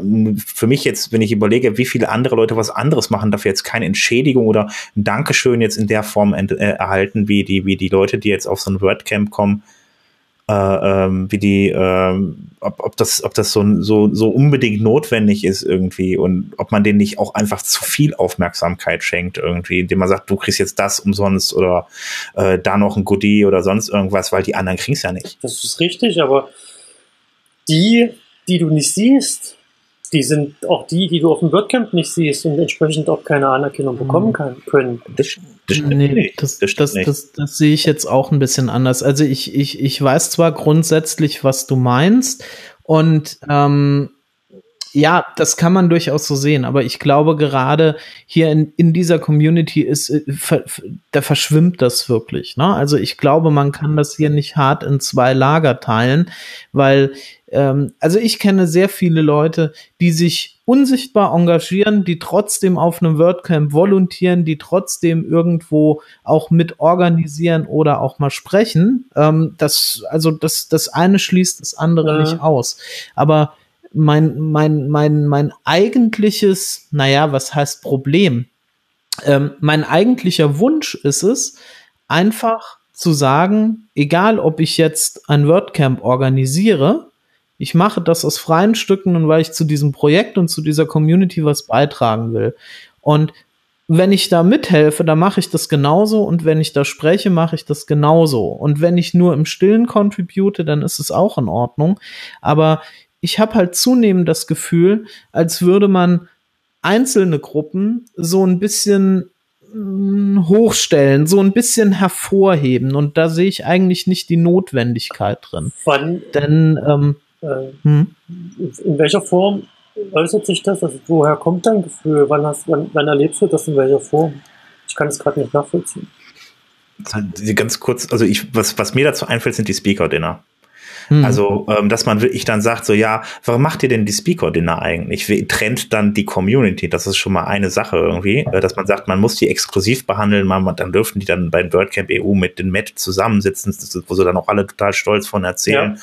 für mich jetzt, wenn ich überlege, wie viele andere Leute was anderes machen, dafür jetzt keine Entschädigung oder ein Dankeschön jetzt in der Form äh, erhalten, wie die, wie die Leute, die jetzt auf so ein WordCamp kommen. äh, ähm, wie die, ähm, ob, ob das, ob das so, so, so unbedingt notwendig ist irgendwie und ob man denen nicht auch einfach zu viel Aufmerksamkeit schenkt irgendwie, indem man sagt, du kriegst jetzt das umsonst oder äh, da noch ein Goodie oder sonst irgendwas, weil die anderen kriegen es ja nicht. Das ist richtig, aber die, die du nicht siehst, die sind auch die, die du auf dem WordCamp nicht siehst und entsprechend auch keine Anerkennung mhm. bekommen kann, können. Das, das nee, das, das, das, das, das sehe ich jetzt auch ein bisschen anders. Also ich, ich, ich weiß zwar grundsätzlich, was du meinst und ähm, ja, das kann man durchaus so sehen, aber ich glaube gerade hier in, in dieser Community ist, äh, da verschwimmt das wirklich. Ne? Also ich glaube, man kann das hier nicht hart in zwei Lager teilen, weil ähm, also ich kenne sehr viele Leute, die sich unsichtbar engagieren, die trotzdem auf einem WordCamp volontieren, die trotzdem irgendwo auch mit organisieren oder auch mal sprechen. Ähm, das, also das, das eine schließt das andere ja. nicht aus. Aber mein, mein, mein, mein eigentliches, naja, was heißt Problem? Ähm, mein eigentlicher Wunsch ist es, einfach zu sagen, egal ob ich jetzt ein WordCamp organisiere, ich mache das aus freien Stücken und weil ich zu diesem Projekt und zu dieser Community was beitragen will. Und wenn ich da mithelfe, dann mache ich das genauso und wenn ich da spreche, mache ich das genauso. Und wenn ich nur im Stillen contribute, dann ist es auch in Ordnung. Aber ich habe halt zunehmend das Gefühl, als würde man einzelne Gruppen so ein bisschen mm, hochstellen, so ein bisschen hervorheben. Und da sehe ich eigentlich nicht die Notwendigkeit drin. Wann, Denn ähm, äh, hm. in welcher Form äußert sich das? Also woher kommt dein Gefühl? Wann, hast, wann, wann erlebst du das in welcher Form? Ich kann es gerade nicht nachvollziehen. Ganz kurz, also ich, was, was mir dazu einfällt, sind die Speaker-Dinner. Mhm. Also, ähm, dass man wirklich dann sagt, so ja, warum macht ihr denn die Speaker-Dinner eigentlich? Wie trennt dann die Community? Das ist schon mal eine Sache irgendwie, äh, dass man sagt, man muss die exklusiv behandeln, man, dann dürfen die dann beim WordCamp EU mit den Met zusammensitzen, wo sie dann auch alle total stolz von erzählen. Ja.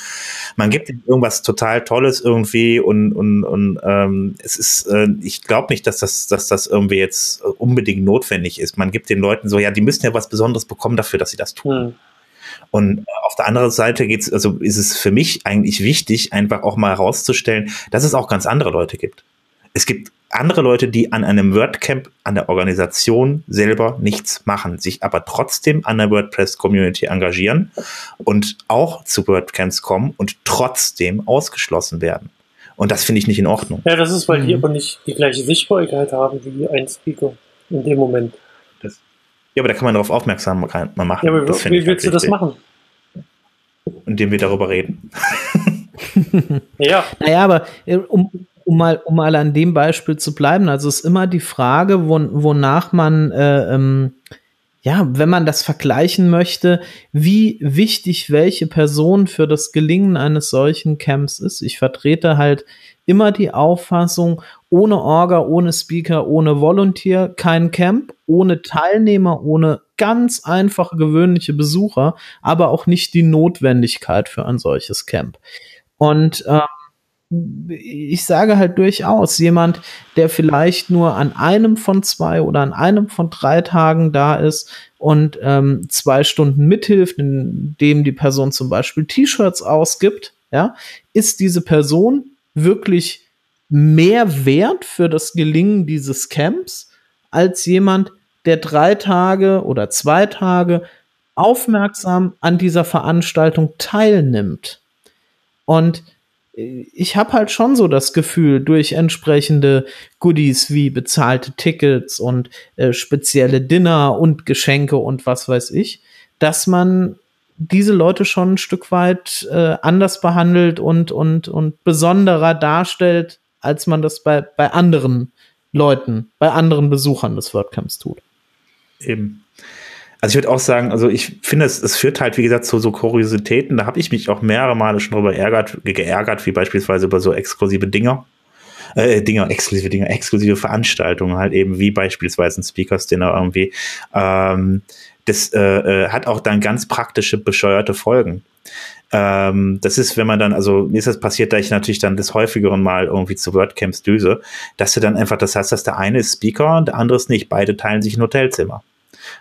Man gibt ihnen irgendwas total Tolles irgendwie und, und, und ähm, es ist, äh, ich glaube nicht, dass das, dass das irgendwie jetzt unbedingt notwendig ist. Man gibt den Leuten so, ja, die müssen ja was Besonderes bekommen dafür, dass sie das tun. Mhm. Und auf der anderen Seite geht's, also ist es für mich eigentlich wichtig, einfach auch mal herauszustellen, dass es auch ganz andere Leute gibt. Es gibt andere Leute, die an einem WordCamp, an der Organisation selber nichts machen, sich aber trotzdem an der WordPress-Community engagieren und auch zu WordCamps kommen und trotzdem ausgeschlossen werden. Und das finde ich nicht in Ordnung. Ja, das ist, weil mhm. die aber nicht die gleiche Sichtbarkeit haben wie ein Speaker in dem Moment. Ja, aber da kann man darauf aufmerksam machen. Ja, aber das wie willst halt du das machen? Indem wir darüber reden. ja. Naja, aber äh, um, um, mal, um mal an dem Beispiel zu bleiben, also ist immer die Frage, wo, wonach man, äh, ähm, ja, wenn man das vergleichen möchte, wie wichtig welche Person für das Gelingen eines solchen Camps ist. Ich vertrete halt immer die Auffassung, ohne Orga, ohne Speaker, ohne Volunteer, kein Camp, ohne Teilnehmer, ohne ganz einfache gewöhnliche Besucher, aber auch nicht die Notwendigkeit für ein solches Camp. Und äh, ich sage halt durchaus, jemand, der vielleicht nur an einem von zwei oder an einem von drei Tagen da ist und ähm, zwei Stunden mithilft, indem die Person zum Beispiel T-Shirts ausgibt, ja, ist diese Person wirklich mehr wert für das Gelingen dieses Camps als jemand, der drei Tage oder zwei Tage aufmerksam an dieser Veranstaltung teilnimmt. Und ich habe halt schon so das Gefühl, durch entsprechende Goodies wie bezahlte Tickets und äh, spezielle Dinner und Geschenke und was weiß ich, dass man diese Leute schon ein Stück weit äh, anders behandelt und, und, und besonderer darstellt, als man das bei, bei anderen Leuten, bei anderen Besuchern des WordCamps tut. Eben. Also ich würde auch sagen, also ich finde, es, es führt halt, wie gesagt, zu so Kuriositäten. Da habe ich mich auch mehrere Male schon drüber geärgert, geärgert, wie beispielsweise über so exklusive Dinger. Äh, Dinger, exklusive Dinger, exklusive Veranstaltungen, halt eben wie beispielsweise ein Speakers Dinner irgendwie. Ähm, das äh, äh, hat auch dann ganz praktische, bescheuerte Folgen. Ähm, das ist, wenn man dann, also mir ist das passiert, da ich natürlich dann des häufigeren Mal irgendwie zu WordCamps düse, dass du dann einfach, das heißt, dass der eine ist Speaker und der andere ist nicht. Beide teilen sich ein Hotelzimmer.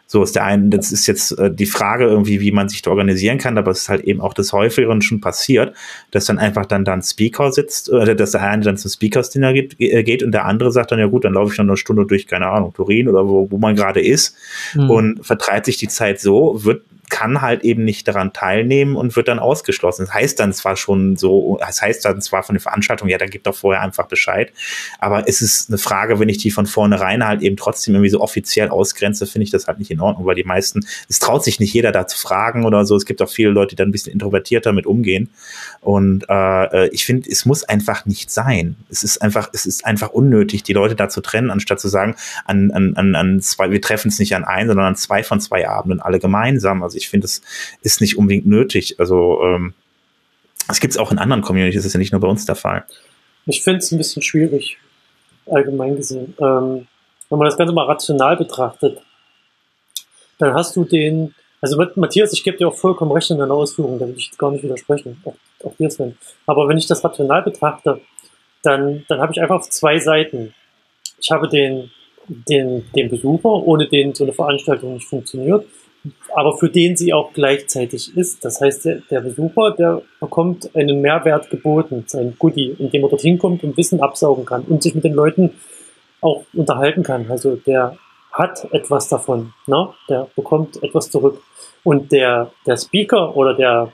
So ist der eine, das ist jetzt äh, die Frage irgendwie, wie man sich da organisieren kann, aber es ist halt eben auch des Häufigeren schon passiert, dass dann einfach dann da ein Speaker sitzt, oder dass der eine dann zum Speakers-Dinner geht, äh, geht und der andere sagt dann, ja gut, dann laufe ich noch eine Stunde durch, keine Ahnung, Turin oder wo, wo man gerade ist mhm. und vertreibt sich die Zeit so, wird kann halt eben nicht daran teilnehmen und wird dann ausgeschlossen. Das heißt dann zwar schon so, das heißt dann zwar von der Veranstaltung, ja, da gibt doch vorher einfach Bescheid, aber es ist eine Frage, wenn ich die von vornherein halt eben trotzdem irgendwie so offiziell ausgrenze, finde ich das halt nicht in Ordnung, weil die meisten, es traut sich nicht jeder da zu fragen oder so. Es gibt auch viele Leute, die dann ein bisschen introvertierter mit umgehen. Und äh, ich finde, es muss einfach nicht sein. Es ist einfach, es ist einfach unnötig, die Leute da zu trennen, anstatt zu sagen, an, an, an, an zwei, wir treffen es nicht an ein, sondern an zwei von zwei Abenden alle gemeinsam. Also ich finde, es ist nicht unbedingt nötig. Also ähm, das gibt es auch in anderen Communities, das ist ja nicht nur bei uns der Fall. Ich finde es ein bisschen schwierig, allgemein gesehen. Ähm, wenn man das Ganze mal rational betrachtet, dann hast du den, also Matthias, ich gebe dir auch vollkommen recht in deiner Ausführung, da will ich gar nicht widersprechen, auch, dir Sven. Aber wenn ich das rational betrachte, dann, dann habe ich einfach zwei Seiten. Ich habe den, den, den Besucher, ohne den so eine Veranstaltung nicht funktioniert aber für den sie auch gleichzeitig ist. Das heißt, der, der Besucher, der bekommt einen Mehrwert geboten, sein Goodie, indem er dorthin kommt und Wissen absaugen kann und sich mit den Leuten auch unterhalten kann. Also der hat etwas davon, ne? der bekommt etwas zurück. Und der, der Speaker oder der,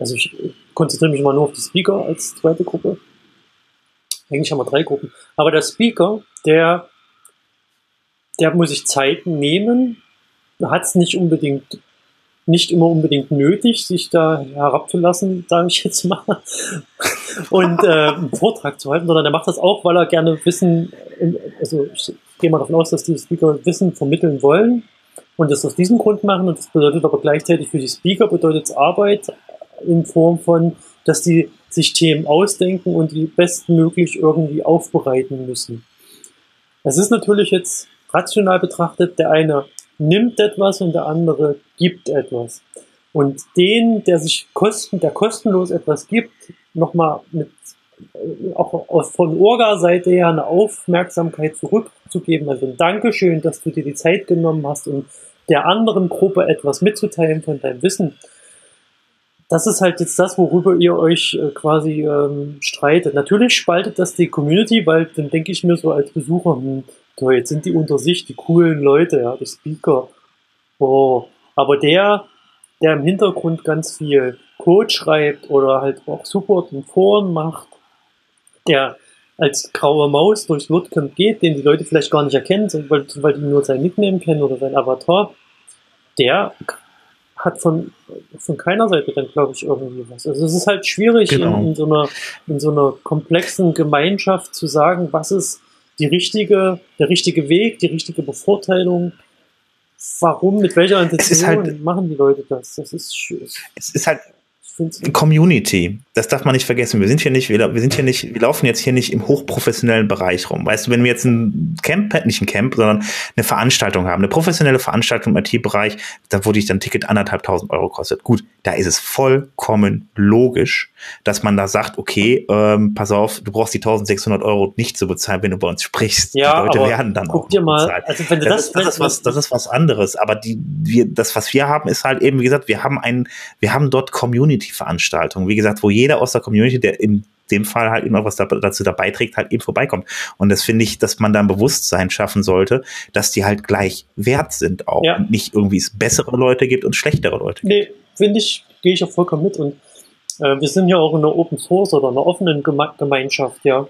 also ich konzentriere mich mal nur auf die Speaker als zweite Gruppe. Eigentlich haben wir drei Gruppen. Aber der Speaker, der, der muss sich Zeit nehmen, hat es nicht unbedingt, nicht immer unbedingt nötig, sich da herabzulassen, sage ich jetzt mal, und äh, einen Vortrag zu halten, sondern er macht das auch, weil er gerne Wissen, also ich gehe mal davon aus, dass die Speaker Wissen vermitteln wollen und das aus diesem Grund machen und das bedeutet aber gleichzeitig für die Speaker bedeutet es Arbeit in Form von, dass die sich Themen ausdenken und die bestmöglich irgendwie aufbereiten müssen. Es ist natürlich jetzt rational betrachtet der eine nimmt etwas und der andere gibt etwas. Und den, der sich kosten, der kostenlos etwas gibt, nochmal mit äh, auch von Orga-Seite her eine Aufmerksamkeit zurückzugeben. Also ein Dankeschön, dass du dir die Zeit genommen hast, um der anderen Gruppe etwas mitzuteilen von deinem Wissen. Das ist halt jetzt das, worüber ihr euch äh, quasi ähm, streitet. Natürlich spaltet das die Community, weil dann denke ich mir so als Besucher, hm, so, jetzt sind die unter sich, die coolen Leute, ja, die Speaker. Oh, aber der, der im Hintergrund ganz viel Code schreibt oder halt auch Support in Foren macht, der als graue Maus durchs WordCamp geht, den die Leute vielleicht gar nicht erkennen, weil, weil die nur sein Nickname kennen oder sein Avatar, der hat von, von keiner Seite dann, glaube ich, irgendwie was. Also es ist halt schwierig genau. in, in, so einer, in so einer komplexen Gemeinschaft zu sagen, was ist die richtige, der richtige Weg, die richtige Bevorteilung. Warum, mit welcher Intention halt, machen die Leute das? Das ist, es ist halt Community. Das darf man nicht vergessen. Wir sind hier nicht, wir, wir sind hier nicht, wir laufen jetzt hier nicht im hochprofessionellen Bereich rum. Weißt du, wenn wir jetzt ein Camp, nicht ein Camp, sondern eine Veranstaltung haben, eine professionelle Veranstaltung im IT-Bereich, da wo dich dann Ticket anderthalb tausend Euro kostet. Gut, da ist es vollkommen logisch, dass man da sagt, okay, ähm, pass auf, du brauchst die 1600 Euro nicht zu bezahlen, wenn du bei uns sprichst. Ja, die Leute werden dann guck auch dir mal, bezahlt. also wenn du das, das, das, ist was, das ist was anderes. Aber die, wir, das, was wir haben, ist halt eben, wie gesagt, wir haben ein, wir haben dort Community-Veranstaltungen, wie gesagt, wo jeder aus der Community, der in dem Fall halt immer was dazu dabei trägt, halt eben vorbeikommt. Und das finde ich, dass man da ein Bewusstsein schaffen sollte, dass die halt gleich wert sind auch ja. und nicht irgendwie es bessere Leute gibt und schlechtere Leute gibt. Nee, finde ich, gehe ich auch vollkommen mit und äh, wir sind ja auch in einer Open Source oder einer offenen Geme Gemeinschaft, ja,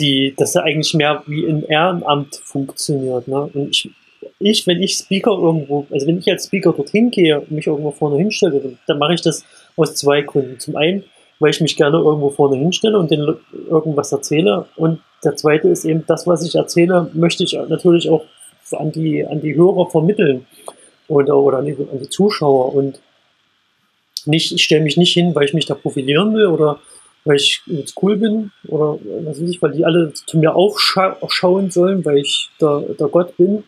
die, das ja eigentlich mehr wie ein Ehrenamt funktioniert, ne? Und ich, ich, wenn ich Speaker irgendwo, also wenn ich als Speaker dorthin gehe und mich irgendwo vorne hinstelle, dann, dann mache ich das aus zwei Gründen. Zum einen, weil ich mich gerne irgendwo vorne hinstelle und denen irgendwas erzähle. Und der zweite ist eben, das, was ich erzähle, möchte ich natürlich auch an die, an die Hörer vermitteln oder, oder an, die, an die Zuschauer. Und nicht, ich stelle mich nicht hin, weil ich mich da profilieren will oder weil ich jetzt cool bin oder was weiß ich, weil die alle zu mir aufschauen sollen, weil ich der, der Gott bin.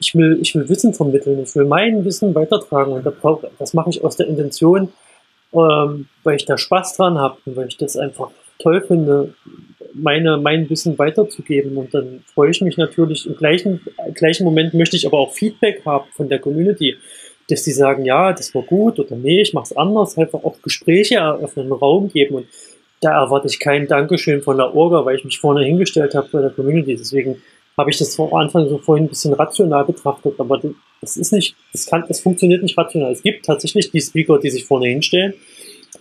Ich will, ich will Wissen vermitteln, ich will mein Wissen weitertragen und das mache ich aus der Intention, ähm, weil ich da Spaß dran habe und weil ich das einfach toll finde, meine, mein Wissen weiterzugeben. Und dann freue ich mich natürlich. Im gleichen, im gleichen Moment möchte ich aber auch Feedback haben von der Community, dass die sagen, ja, das war gut oder nee, ich mache es anders. Einfach auch Gespräche eröffnen, Raum geben. Und da erwarte ich kein Dankeschön von der Orga, weil ich mich vorne hingestellt habe bei der Community. Deswegen habe ich das vor Anfang so vorhin ein bisschen rational betrachtet, aber das ist nicht, das kann, das funktioniert nicht rational. Es gibt tatsächlich die Speaker, die sich vorne hinstellen.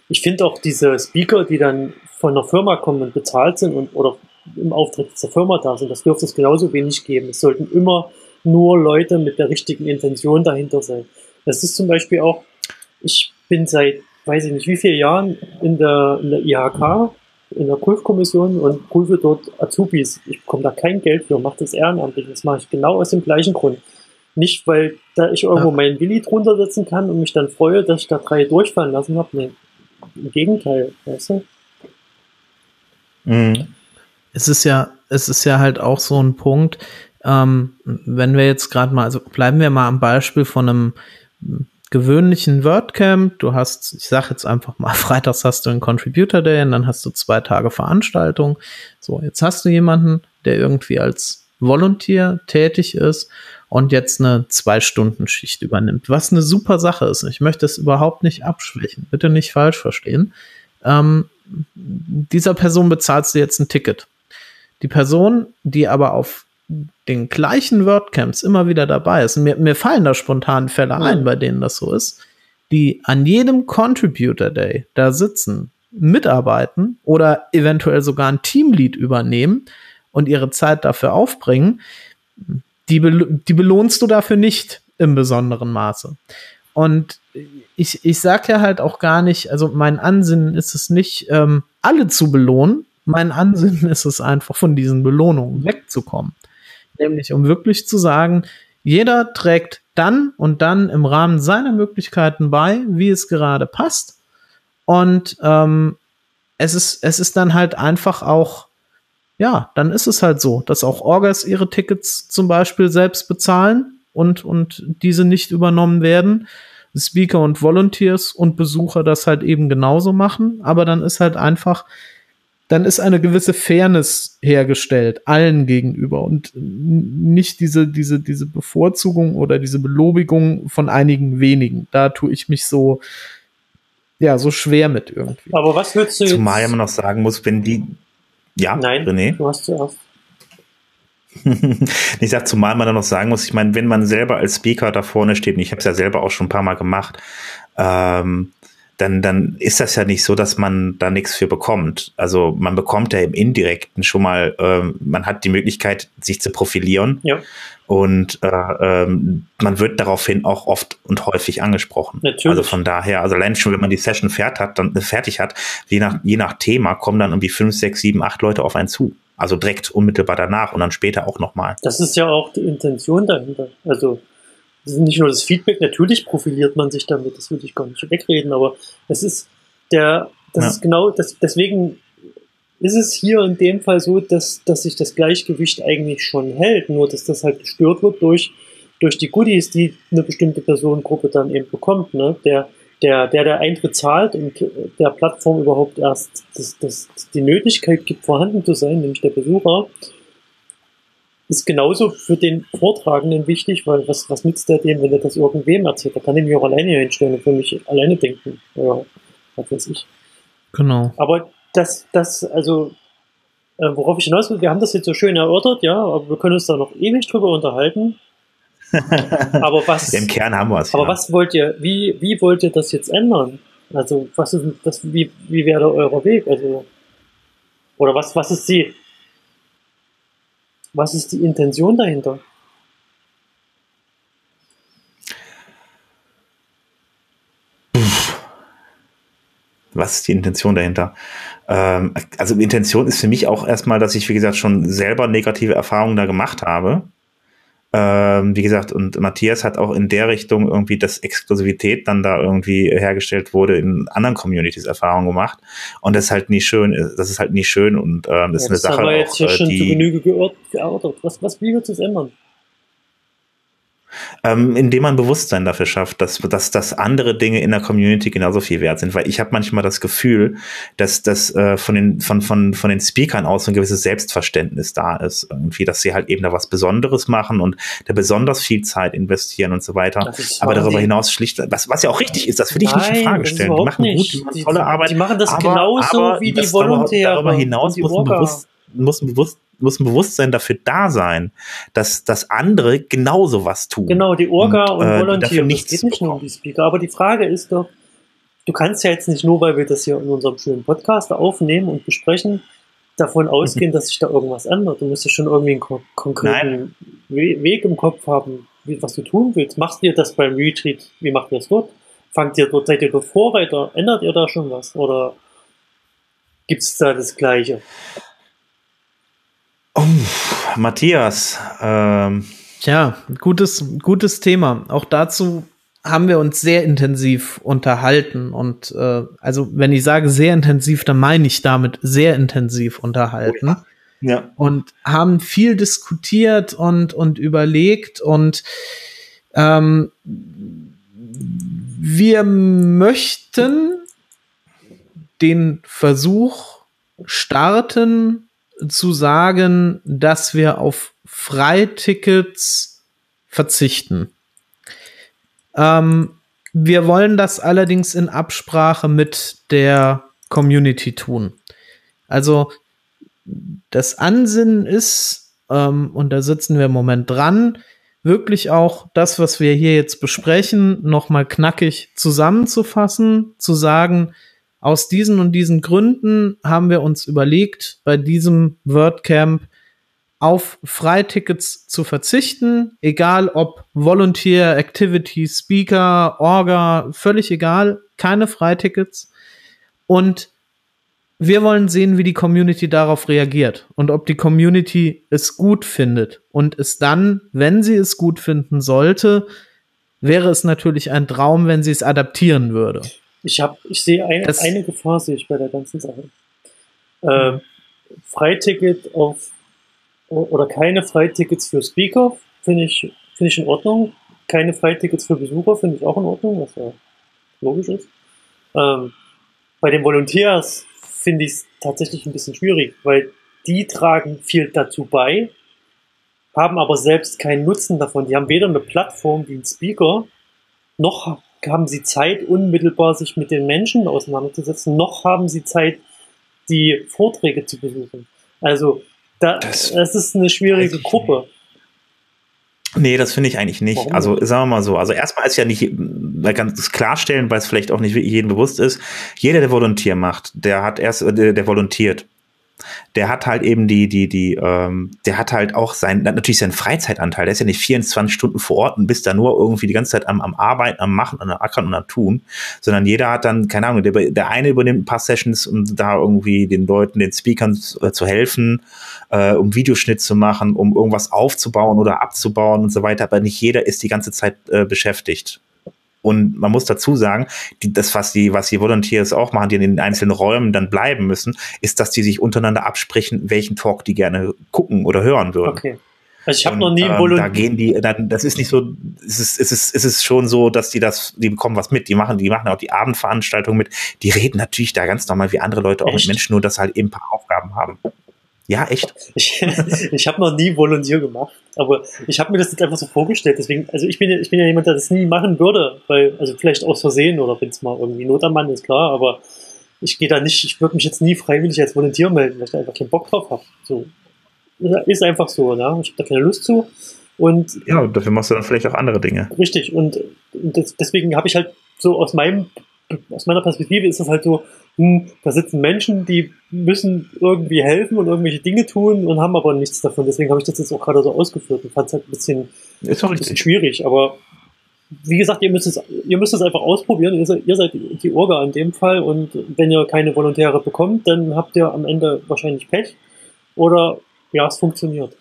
Ich finde auch diese Speaker, die dann von einer Firma kommen und bezahlt sind und oder im Auftritt der Firma da sind, das dürfte es genauso wenig geben. Es sollten immer nur Leute mit der richtigen Intention dahinter sein. Das ist zum Beispiel auch, ich bin seit, weiß ich nicht, wie vielen Jahren in der, in der IHK, in der Prüfkommission und prüfe dort Azubis. Ich bekomme da kein Geld für, mache das ehrenamtlich. Das mache ich genau aus dem gleichen Grund. Nicht, weil da ich irgendwo ja. meinen Willi drunter setzen kann und mich dann freue, dass ich da drei durchfallen lassen habe. Nee, im Gegenteil, weißt du? Mhm. Es ist ja, es ist ja halt auch so ein Punkt, ähm, wenn wir jetzt gerade mal, also bleiben wir mal am Beispiel von einem gewöhnlichen WordCamp. Du hast, ich sag jetzt einfach mal, freitags hast du einen Contributor Day und dann hast du zwei Tage Veranstaltung. So, jetzt hast du jemanden, der irgendwie als Volunteer tätig ist und jetzt eine Zwei-Stunden-Schicht übernimmt, was eine super Sache ist. Ich möchte es überhaupt nicht abschwächen. Bitte nicht falsch verstehen. Ähm, dieser Person bezahlst du jetzt ein Ticket. Die Person, die aber auf den gleichen WordCamps immer wieder dabei ist, mir, mir fallen da spontan Fälle ja. ein, bei denen das so ist, die an jedem Contributor Day da sitzen, mitarbeiten oder eventuell sogar ein Teamlead übernehmen und ihre Zeit dafür aufbringen, die, be die belohnst du dafür nicht im besonderen Maße. Und ich, ich sag ja halt auch gar nicht, also mein Ansinnen ist es nicht, ähm, alle zu belohnen. Mein Ansinnen ist es einfach, von diesen Belohnungen wegzukommen. Nämlich, um wirklich zu sagen, jeder trägt dann und dann im Rahmen seiner Möglichkeiten bei, wie es gerade passt. Und ähm, es, ist, es ist dann halt einfach auch, ja, dann ist es halt so, dass auch Orgas ihre Tickets zum Beispiel selbst bezahlen und, und diese nicht übernommen werden. Speaker und Volunteers und Besucher das halt eben genauso machen, aber dann ist halt einfach, dann ist eine gewisse Fairness hergestellt, allen gegenüber und nicht diese, diese, diese Bevorzugung oder diese Belobigung von einigen wenigen. Da tue ich mich so, ja, so schwer mit irgendwie. Aber was würdest du jetzt? Zumal man noch sagen muss, wenn die, ja, Nein, René? du hast zuerst ich sag, zumal man dann noch sagen muss, ich meine, wenn man selber als Speaker da vorne steht, und ich habe es ja selber auch schon ein paar Mal gemacht, ähm, dann, dann ist das ja nicht so, dass man da nichts für bekommt. Also man bekommt ja im Indirekten schon mal, ähm, man hat die Möglichkeit, sich zu profilieren. Ja. Und äh, ähm, man wird daraufhin auch oft und häufig angesprochen. Natürlich. Also von daher, also allein schon, wenn man die Session fertig hat, dann äh, fertig hat, je nach, je nach Thema kommen dann irgendwie fünf, sechs, sieben, acht Leute auf einen zu. Also direkt unmittelbar danach und dann später auch nochmal. Das ist ja auch die Intention dahinter. Also nicht nur das Feedback, natürlich profiliert man sich damit, das würde ich gar nicht wegreden, aber es ist der, das ja. ist genau, das, deswegen ist es hier in dem Fall so, dass, dass sich das Gleichgewicht eigentlich schon hält, nur dass das halt gestört wird durch, durch die Goodies, die eine bestimmte Personengruppe dann eben bekommt. Ne? Der, der, der der Eintritt zahlt und der Plattform überhaupt erst das, das, die Möglichkeit gibt, vorhanden zu sein, nämlich der Besucher, ist genauso für den Vortragenden wichtig, weil was, was nützt der dem, wenn er das irgendwem erzählt? Da kann ich mich auch alleine hinstellen und für mich alleine denken. Ja, was weiß ich. Genau. Aber das, das, also, äh, worauf ich hinaus will, wir haben das jetzt so schön erörtert, ja, aber wir können uns da noch ewig drüber unterhalten. aber was. Im Kern haben wir es. Aber ja. was wollt ihr, wie, wie wollt ihr das jetzt ändern? Also, was ist das, wie, wie wäre euer Weg? Also, oder was, was ist die, was ist die Intention dahinter? Was ist die Intention dahinter? Ähm, also Intention ist für mich auch erstmal, dass ich, wie gesagt, schon selber negative Erfahrungen da gemacht habe ähm, wie gesagt, und Matthias hat auch in der Richtung irgendwie, dass Exklusivität dann da irgendwie hergestellt wurde, in anderen Communities Erfahrungen gemacht. Und das ist halt nie schön, das ist halt nie schön und ähm, das ja, ist eine Sache. Das jetzt auch, hier äh, schon die, zu Genüge geerörtert. Was, was, wie wird es ändern? Ähm, indem man Bewusstsein dafür schafft, dass, dass, dass andere Dinge in der Community genauso viel wert sind. Weil ich habe manchmal das Gefühl, dass das äh, von, den, von, von, von den Speakern aus ein gewisses Selbstverständnis da ist. Irgendwie, dass sie halt eben da was Besonderes machen und da besonders viel Zeit investieren und so weiter. Aber darüber hinaus schlicht, was, was ja auch richtig ist, das will ich Nein, nicht in Frage stellen. Die machen nicht. gut, die machen tolle Arbeit. Die machen das aber, genauso aber wie die Volontäre. Darüber hinaus muss man bewusst muss ein, bewusst, muss ein Bewusstsein dafür da sein, dass, dass andere genauso was tun. Genau, die Orga und, und äh, Volontiere, das geht nicht nur um die Speaker. Aber die Frage ist doch, du kannst ja jetzt nicht nur, weil wir das hier in unserem schönen Podcast aufnehmen und besprechen, davon ausgehen, dass sich da irgendwas ändert. Du musst ja schon irgendwie einen konkreten Nein. Weg im Kopf haben, wie, was du tun willst. Machst ihr das beim Retreat? Wie macht ihr das dort? Fangt ihr dort, seid ihr dort Vorreiter? Ändert ihr da schon was? Oder gibt es da das Gleiche? Oh, Matthias. Ähm. Tja, gutes, gutes Thema. Auch dazu haben wir uns sehr intensiv unterhalten. Und äh, also wenn ich sage sehr intensiv, dann meine ich damit sehr intensiv unterhalten. Oh ja. ja. Und haben viel diskutiert und, und überlegt und ähm, wir möchten den Versuch starten, zu sagen, dass wir auf Freitickets verzichten. Ähm, wir wollen das allerdings in Absprache mit der Community tun. Also das Ansinnen ist, ähm, und da sitzen wir im Moment dran, wirklich auch das, was wir hier jetzt besprechen, nochmal knackig zusammenzufassen, zu sagen, aus diesen und diesen Gründen haben wir uns überlegt, bei diesem WordCamp auf Freitickets zu verzichten, egal ob Volunteer, Activity, Speaker, Orga, völlig egal, keine Freitickets. Und wir wollen sehen, wie die Community darauf reagiert und ob die Community es gut findet und es dann, wenn sie es gut finden sollte, wäre es natürlich ein Traum, wenn sie es adaptieren würde. Ich habe, ich sehe ein, eine Gefahr sehe ich bei der ganzen Sache. Äh, Freiticket auf oder keine Freitickets für Speaker finde ich finde ich in Ordnung. Keine Freitickets für Besucher finde ich auch in Ordnung, was ja logisch ist. Ähm, bei den Volunteers finde ich es tatsächlich ein bisschen schwierig, weil die tragen viel dazu bei, haben aber selbst keinen Nutzen davon. Die haben weder eine Plattform wie ein Speaker, noch haben sie Zeit, unmittelbar sich mit den Menschen auseinanderzusetzen, noch haben sie Zeit, die Vorträge zu besuchen. Also da, das, das ist eine schwierige Gruppe. Nee, das finde ich eigentlich nicht. Warum? Also sagen wir mal so. Also erstmal ist ja nicht, es klarstellen, weil es vielleicht auch nicht jedem bewusst ist. Jeder, der Volontier macht, der hat erst, der, der volontiert der hat halt eben die, die, die, ähm, der hat halt auch sein, natürlich seinen Freizeitanteil. Der ist ja nicht 24 Stunden vor Ort und bist da nur irgendwie die ganze Zeit am, am Arbeiten, am Machen, am Ackern und am Tun, sondern jeder hat dann, keine Ahnung, der, der eine übernimmt ein paar Sessions, um da irgendwie den Leuten, den Speakern zu, äh, zu helfen, äh, um Videoschnitt zu machen, um irgendwas aufzubauen oder abzubauen und so weiter. Aber nicht jeder ist die ganze Zeit äh, beschäftigt. Und man muss dazu sagen, die, das, was die, was die Volunteers auch machen, die in den einzelnen Räumen dann bleiben müssen, ist, dass die sich untereinander absprechen, welchen Talk die gerne gucken oder hören würden. Okay. Also ich habe noch nie ähm, Da gehen die, dann, das ist nicht so, es ist, es ist, es ist schon so, dass die das, die bekommen was mit, die machen, die machen auch die Abendveranstaltung mit, die reden natürlich da ganz normal wie andere Leute auch Echt? mit Menschen, nur dass halt eben ein paar Aufgaben haben. Ja, echt. Ich, ich habe noch nie Volontier gemacht, aber ich habe mir das jetzt einfach so vorgestellt. Deswegen, also ich bin ja, ich bin ja jemand, der das nie machen würde, weil, also vielleicht aus Versehen oder wenn es mal irgendwie Not am Mann ist, klar, aber ich gehe da nicht, ich würde mich jetzt nie freiwillig als Volontier melden, weil ich da einfach keinen Bock drauf habe. So. Ist einfach so, ne? Ich habe da keine Lust zu. Und ja, dafür machst du dann vielleicht auch andere Dinge. Richtig, und, und das, deswegen habe ich halt so aus meinem, aus meiner Perspektive ist es halt so, hm, da sitzen Menschen, die müssen irgendwie helfen und irgendwelche Dinge tun und haben aber nichts davon. Deswegen habe ich das jetzt auch gerade so ausgeführt und fand es halt ein bisschen, ist ein bisschen schwierig. Aber wie gesagt, ihr müsst es, ihr müsst es einfach ausprobieren. Ihr seid, ihr seid die Orga in dem Fall und wenn ihr keine Volontäre bekommt, dann habt ihr am Ende wahrscheinlich Pech. Oder ja, es funktioniert.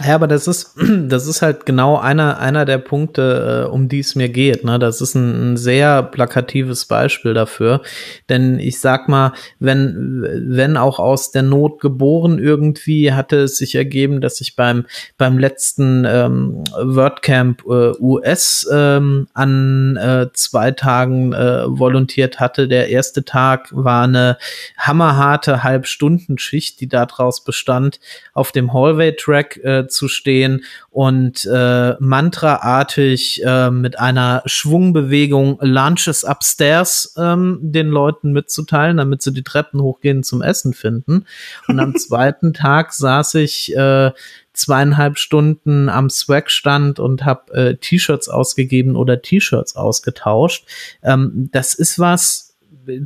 Ja, aber das ist, das ist halt genau einer, einer der Punkte, äh, um die es mir geht. Ne? Das ist ein, ein, sehr plakatives Beispiel dafür. Denn ich sag mal, wenn, wenn auch aus der Not geboren irgendwie, hatte es sich ergeben, dass ich beim, beim letzten ähm, WordCamp äh, US ähm, an äh, zwei Tagen äh, volontiert hatte. Der erste Tag war eine hammerharte Halbstundenschicht, die daraus bestand, auf dem Hallway-Track äh, zu stehen und äh, mantraartig äh, mit einer Schwungbewegung Lunches upstairs ähm, den Leuten mitzuteilen, damit sie die Treppen hochgehen zum Essen finden. Und am zweiten Tag saß ich äh, zweieinhalb Stunden am Swag-Stand und habe äh, T-Shirts ausgegeben oder T-Shirts ausgetauscht. Ähm, das ist was,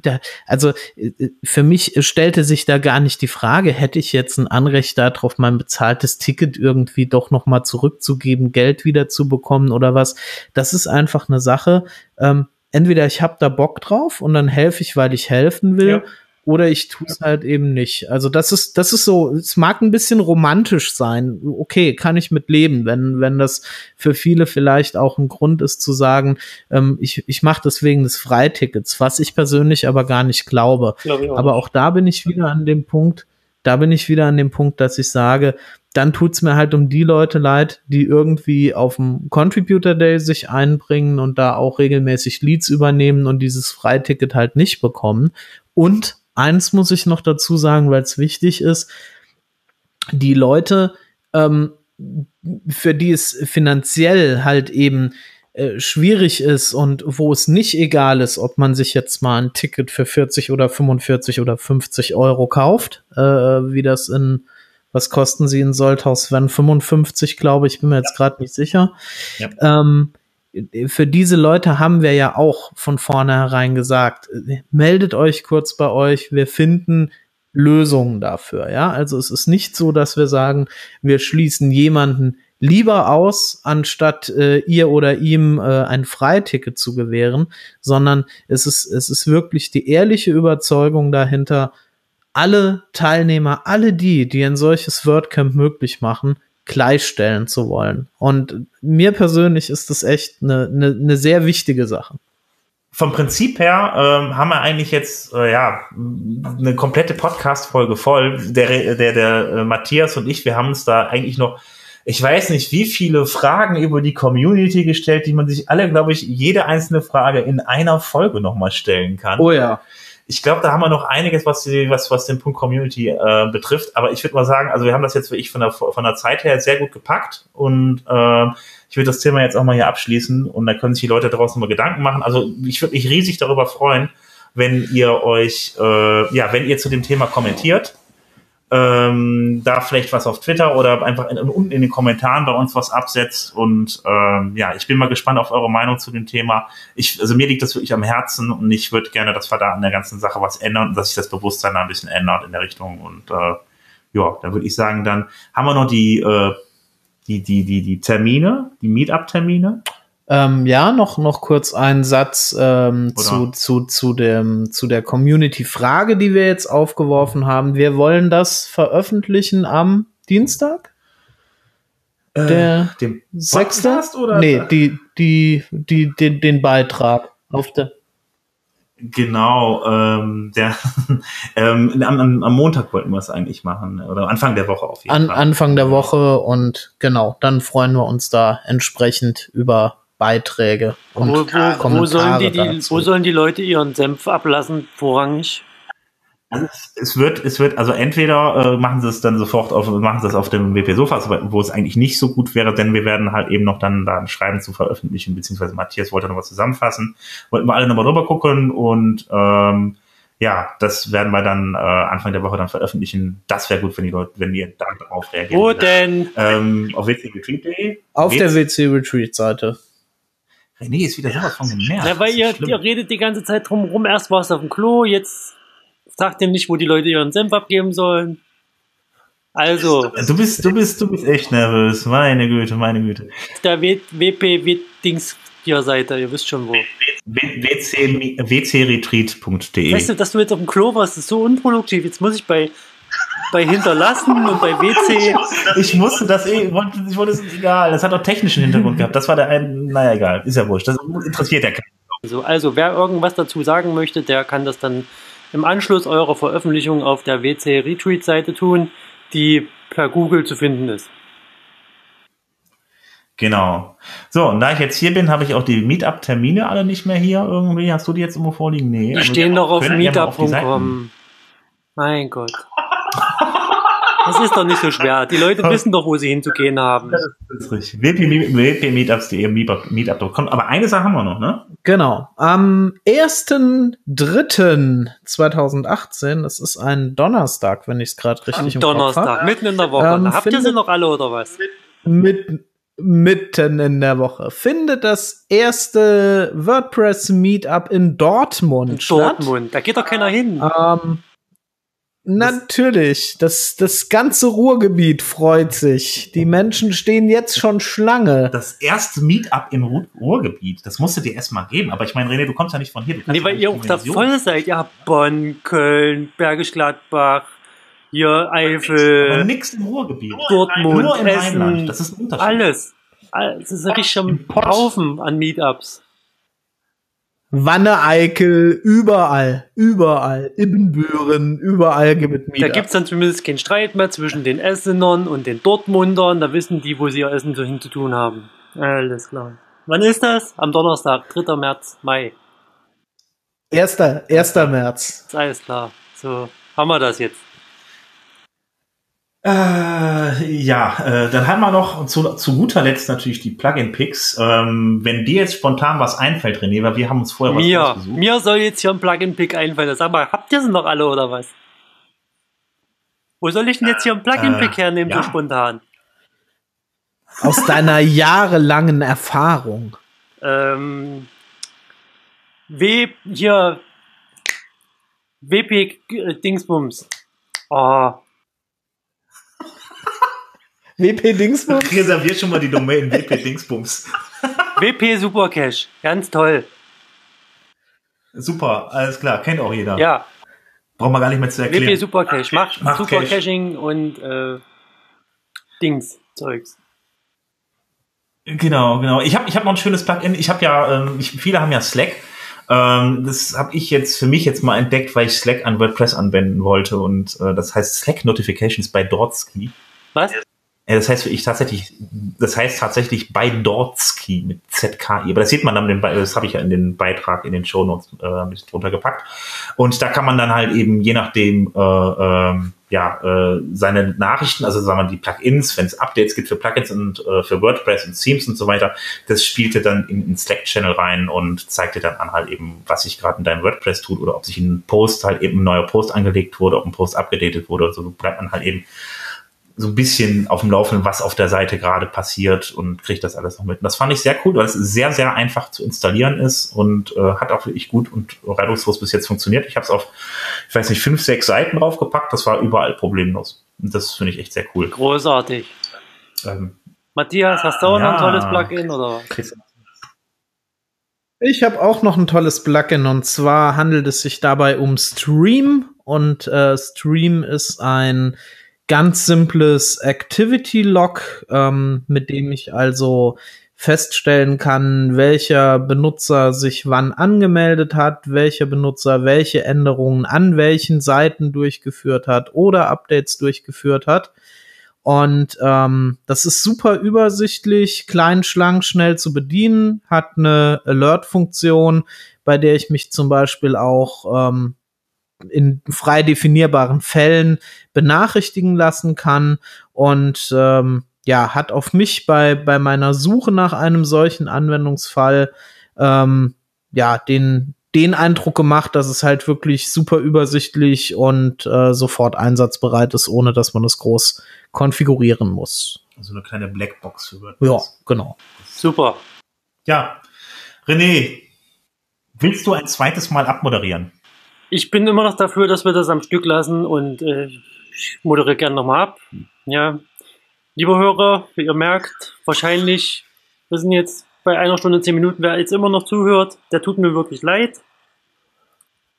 da, also äh, für mich stellte sich da gar nicht die Frage, hätte ich jetzt ein Anrecht darauf, mein bezahltes Ticket irgendwie doch noch mal zurückzugeben, Geld wieder zu bekommen oder was. Das ist einfach eine Sache. Ähm, entweder ich habe da Bock drauf und dann helfe ich, weil ich helfen will. Ja oder ich tue es halt eben nicht. Also das ist, das ist so, es mag ein bisschen romantisch sein. Okay, kann ich mit leben, wenn, wenn das für viele vielleicht auch ein Grund ist zu sagen, ähm, ich, ich mache das wegen des Freitickets, was ich persönlich aber gar nicht glaube. glaube auch aber auch da bin ich wieder an dem Punkt, da bin ich wieder an dem Punkt, dass ich sage, dann tut's mir halt um die Leute leid, die irgendwie auf dem Contributor Day sich einbringen und da auch regelmäßig Leads übernehmen und dieses Freiticket halt nicht bekommen. Und eins muss ich noch dazu sagen, weil es wichtig ist, die Leute, ähm, für die es finanziell halt eben äh, schwierig ist und wo es nicht egal ist, ob man sich jetzt mal ein Ticket für 40 oder 45 oder 50 Euro kauft, äh, wie das in was kosten sie in Solthaus wenn 55, glaube ich, bin mir jetzt gerade nicht sicher. Ja. Ähm, für diese Leute haben wir ja auch von vornherein gesagt, meldet euch kurz bei euch, wir finden Lösungen dafür, ja. Also es ist nicht so, dass wir sagen, wir schließen jemanden lieber aus, anstatt äh, ihr oder ihm äh, ein Freiticket zu gewähren, sondern es ist, es ist wirklich die ehrliche Überzeugung dahinter, alle Teilnehmer, alle die, die ein solches WordCamp möglich machen, gleichstellen zu wollen. Und mir persönlich ist das echt eine, eine, eine sehr wichtige Sache. Vom Prinzip her ähm, haben wir eigentlich jetzt äh, ja eine komplette Podcast-Folge voll. Der, der, der äh, Matthias und ich, wir haben uns da eigentlich noch ich weiß nicht, wie viele Fragen über die Community gestellt, die man sich alle, glaube ich, jede einzelne Frage in einer Folge nochmal stellen kann. Oh ja ich glaube, da haben wir noch einiges, was, die, was, was den Punkt Community äh, betrifft. Aber ich würde mal sagen, also wir haben das jetzt wirklich von der, von der Zeit her sehr gut gepackt und äh, ich würde das Thema jetzt auch mal hier abschließen und da können sich die Leute draußen mal Gedanken machen. Also ich würde mich riesig darüber freuen, wenn ihr euch, äh, ja, wenn ihr zu dem Thema kommentiert ähm, da vielleicht was auf Twitter oder einfach in, unten in den Kommentaren bei uns was absetzt. Und ähm, ja, ich bin mal gespannt auf eure Meinung zu dem Thema. Ich, also mir liegt das wirklich am Herzen und ich würde gerne, dass wir da an der ganzen Sache was ändern und dass sich das Bewusstsein da ein bisschen ändert in der Richtung. Und äh, ja, da würde ich sagen, dann haben wir noch die, äh, die, die, die, die Termine, die Meetup-Termine. Ähm, ja, noch, noch kurz einen Satz ähm, zu, zu, zu, dem, zu der Community-Frage, die wir jetzt aufgeworfen haben. Wir wollen das veröffentlichen am Dienstag? Äh, der dem sechste? Oder? Nee, die, die, die, den, den Beitrag auf der. Genau, ähm, der, ähm, am, am Montag wollten wir es eigentlich machen, oder Anfang der Woche auf jeden An, Fall. Anfang der Woche und genau, dann freuen wir uns da entsprechend über Beiträge und wo, wo, wo sollen die, die wo sollen die Leute ihren Senf ablassen, vorrangig? Also es, es, wird, es wird, also entweder äh, machen sie es dann sofort auf, machen sie es auf dem WP Sofa, wo es eigentlich nicht so gut wäre, denn wir werden halt eben noch dann da ein Schreiben zu veröffentlichen, beziehungsweise Matthias wollte noch was zusammenfassen. Wollten wir alle nochmal drüber gucken und ähm, ja, das werden wir dann äh, Anfang der Woche dann veröffentlichen. Das wäre gut, wenn die Leute, wenn ihr da darauf reagiert. Wo denn? Ähm, auf wcretreat.de. Auf der WC Retreat Seite. René ist wieder sowas von genervt. Ja, weil ihr, ihr redet die ganze Zeit drum rum. Erst warst du auf dem Klo, jetzt sagt ihr nicht, wo die Leute ihren Senf abgeben sollen. Also. Du bist, du bist, du bist echt nervös. Meine Güte, meine Güte. Der WP-Dings hier Seite, ihr wisst schon wo. wcretreat.de Weißt du, dass du jetzt auf dem Klo warst, ist so unproduktiv. Jetzt muss ich bei bei Hinterlassen und bei WC. Ich musste das eh, ich wollte, ich wollte es egal. Das hat auch technischen Hintergrund gehabt. Das war der ein, naja, egal. Ist ja wurscht. Das interessiert ja keinen. So, also wer irgendwas dazu sagen möchte, der kann das dann im Anschluss eurer Veröffentlichung auf der WC Retweet Seite tun, die per Google zu finden ist. Genau. So, und da ich jetzt hier bin, habe ich auch die Meetup-Termine alle nicht mehr hier irgendwie. Hast du die jetzt irgendwo vorliegen? Nee. Die stehen doch auf meetup.com. Mein Gott. Das ist doch nicht so schwer. Die Leute wissen doch, wo sie hinzugehen haben. Das ist richtig. wp-meetups.de, meetup- meetup.com. Aber eine Sache haben wir noch, ne? Genau. Am 1.3.2018, das ist ein Donnerstag, wenn ich es gerade richtig Am im Kopf Donnerstag, hab, mitten in der Woche. Ähm, Habt ihr sie findet- noch alle oder was? mit, mitten in der Woche, findet das erste WordPress-Meetup in Dortmund In statt. Dortmund. Da geht doch keiner hin. Ähm, natürlich, das, das ganze Ruhrgebiet freut sich. Die Menschen stehen jetzt schon Schlange. Das erste Meetup im Ruhr Ruhrgebiet. Das musst du dir erstmal geben. Aber ich meine, René, du kommst ja nicht von hier. Nee, ja weil ihr auch da voll seid. Ihr habt Bonn, Köln, Bergisch Gladbach, hier Aber Eifel, nix im Ruhrgebiet. Dortmund, Nur im Essen. Rheinland. Das ist ein Unterschied. alles. All- Es ist ein richtiger. Haufen an Meetups. Wanne-Eickel, überall, überall, Ibbenbüren, überall gibt es Da Meetups. gibt's dann zumindest keinen Streit mehr zwischen den Essenern und den Dortmundern. Da wissen die, wo sie ihr Essen so hin zu tun haben. Alles klar. Wann ist das? Am Donnerstag, 3. März, Mai. Erster, 1. März. Ist alles klar. So, haben wir das jetzt. Äh, ja, äh, dann haben wir noch zu, zu guter Letzt natürlich die Plugin-Picks. Ähm, wenn dir jetzt spontan was einfällt, René, weil wir haben uns vorher was Mir, mir soll jetzt hier ein Plugin-Pick einfallen. Sag mal, habt ihr sie noch alle oder was? Wo soll ich denn jetzt hier ein Plugin-Pick Äh, hernehmen, ja. so spontan? Aus deiner jahrelangen Erfahrung. Ähm, W, hier, WP äh, Dingsbums. Oh, WP Dingsbums? Reserviert schon mal die Domain WP Dingsbums. WP Supercash. Ganz toll. Super, alles klar, kennt auch jeder. Ja, Brauchen wir gar nicht mehr zu erklären. WP Supercash. Macht, Macht Super Cash. Caching und äh, Dings, Zeugs. Genau, genau. Ich habe ich hab noch ein schönes Plugin. Ich habe ja, ähm, ich, viele haben ja Slack. Ähm, das habe ich jetzt für mich jetzt mal entdeckt, weil ich Slack an WordPress anwenden wollte. Und äh, das heißt Slack Notifications bei Dortsky. Was? Ja, das heißt ich tatsächlich, das heißt tatsächlich bei Dortsky mit ZKI. Aber das sieht man dann, den das habe ich ja in den Beitrag in den Shownotes äh, mit drunter gepackt. Und da kann man dann halt eben je nachdem äh, ähm, ja äh, seine Nachrichten, also sagen wir die Plugins, wenn es Updates gibt für Plugins und äh, für WordPress und Themes und so weiter, das spielte dann in, in Slack-Channel rein und zeigte dann an halt eben, was sich gerade in deinem WordPress tut oder ob sich ein Post halt eben ein neuer Post angelegt wurde, ob ein Post abgedatet wurde so bleibt man halt eben so ein bisschen auf dem Laufenden, was auf der Seite gerade passiert und kriegt das alles noch mit. Und das fand ich sehr cool, weil es sehr, sehr einfach zu installieren ist und äh, hat auch wirklich gut und reibungslos bis jetzt funktioniert. Ich habe es auf, ich weiß nicht, fünf, sechs Seiten draufgepackt. Das war überall problemlos. Und das finde ich echt sehr cool. Großartig. Ähm, Matthias, hast du auch noch ein Ja. tolles Plugin oder? Ich habe auch noch ein tolles Plugin und zwar handelt es sich dabei um Stream und äh, Stream ist ein ganz simples Activity Log, ähm, mit dem ich also feststellen kann, welcher Benutzer sich wann angemeldet hat, welcher Benutzer welche Änderungen an welchen Seiten durchgeführt hat oder Updates durchgeführt hat. Und ähm, das ist super übersichtlich, klein, schlank, schnell zu bedienen, hat eine Alert-Funktion, bei der ich mich zum Beispiel auch ähm, in frei definierbaren Fällen benachrichtigen lassen kann und ähm, ja, hat auf mich bei, bei meiner Suche nach einem solchen Anwendungsfall ähm, ja den, den Eindruck gemacht, dass es halt wirklich super übersichtlich und äh, sofort einsatzbereit ist, ohne dass man es groß konfigurieren muss. so eine kleine Blackbox für WordPress. Ja, genau. Super. Ja. René, willst du ein zweites Mal abmoderieren? Ich bin immer noch dafür, dass wir das am Stück lassen und äh, ich moderiere gerne nochmal ab. Ja. Lieber Hörer, wie ihr merkt, wahrscheinlich, wir sind jetzt bei einer Stunde zehn Minuten, wer jetzt immer noch zuhört, der tut mir wirklich leid.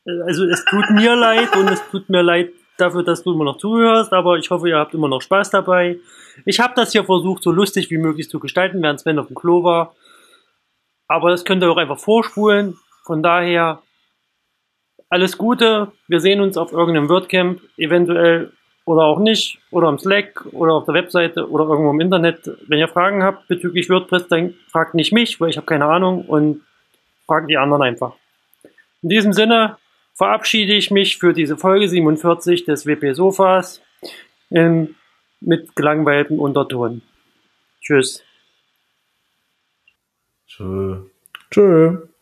Äh, Also es tut mir leid und es tut mir leid dafür, dass du immer noch zuhörst, aber ich hoffe, ihr habt immer noch Spaß dabei. Ich habe das hier versucht, so lustig wie möglich zu gestalten, während Sven auf dem Klo war. Aber das könnt ihr auch einfach vorspulen. Von daher alles Gute. Wir sehen uns auf irgendeinem WordCamp, eventuell oder auch nicht, oder am Slack oder auf der Webseite oder irgendwo im Internet. Wenn ihr Fragen habt bezüglich WordPress, dann fragt nicht mich, weil ich habe keine Ahnung und fragt die anderen einfach. In diesem Sinne verabschiede ich mich für diese Folge 47 des WP Sofas in, mit gelangweiltem Unterton. Tschüss. Tschö. Tschö.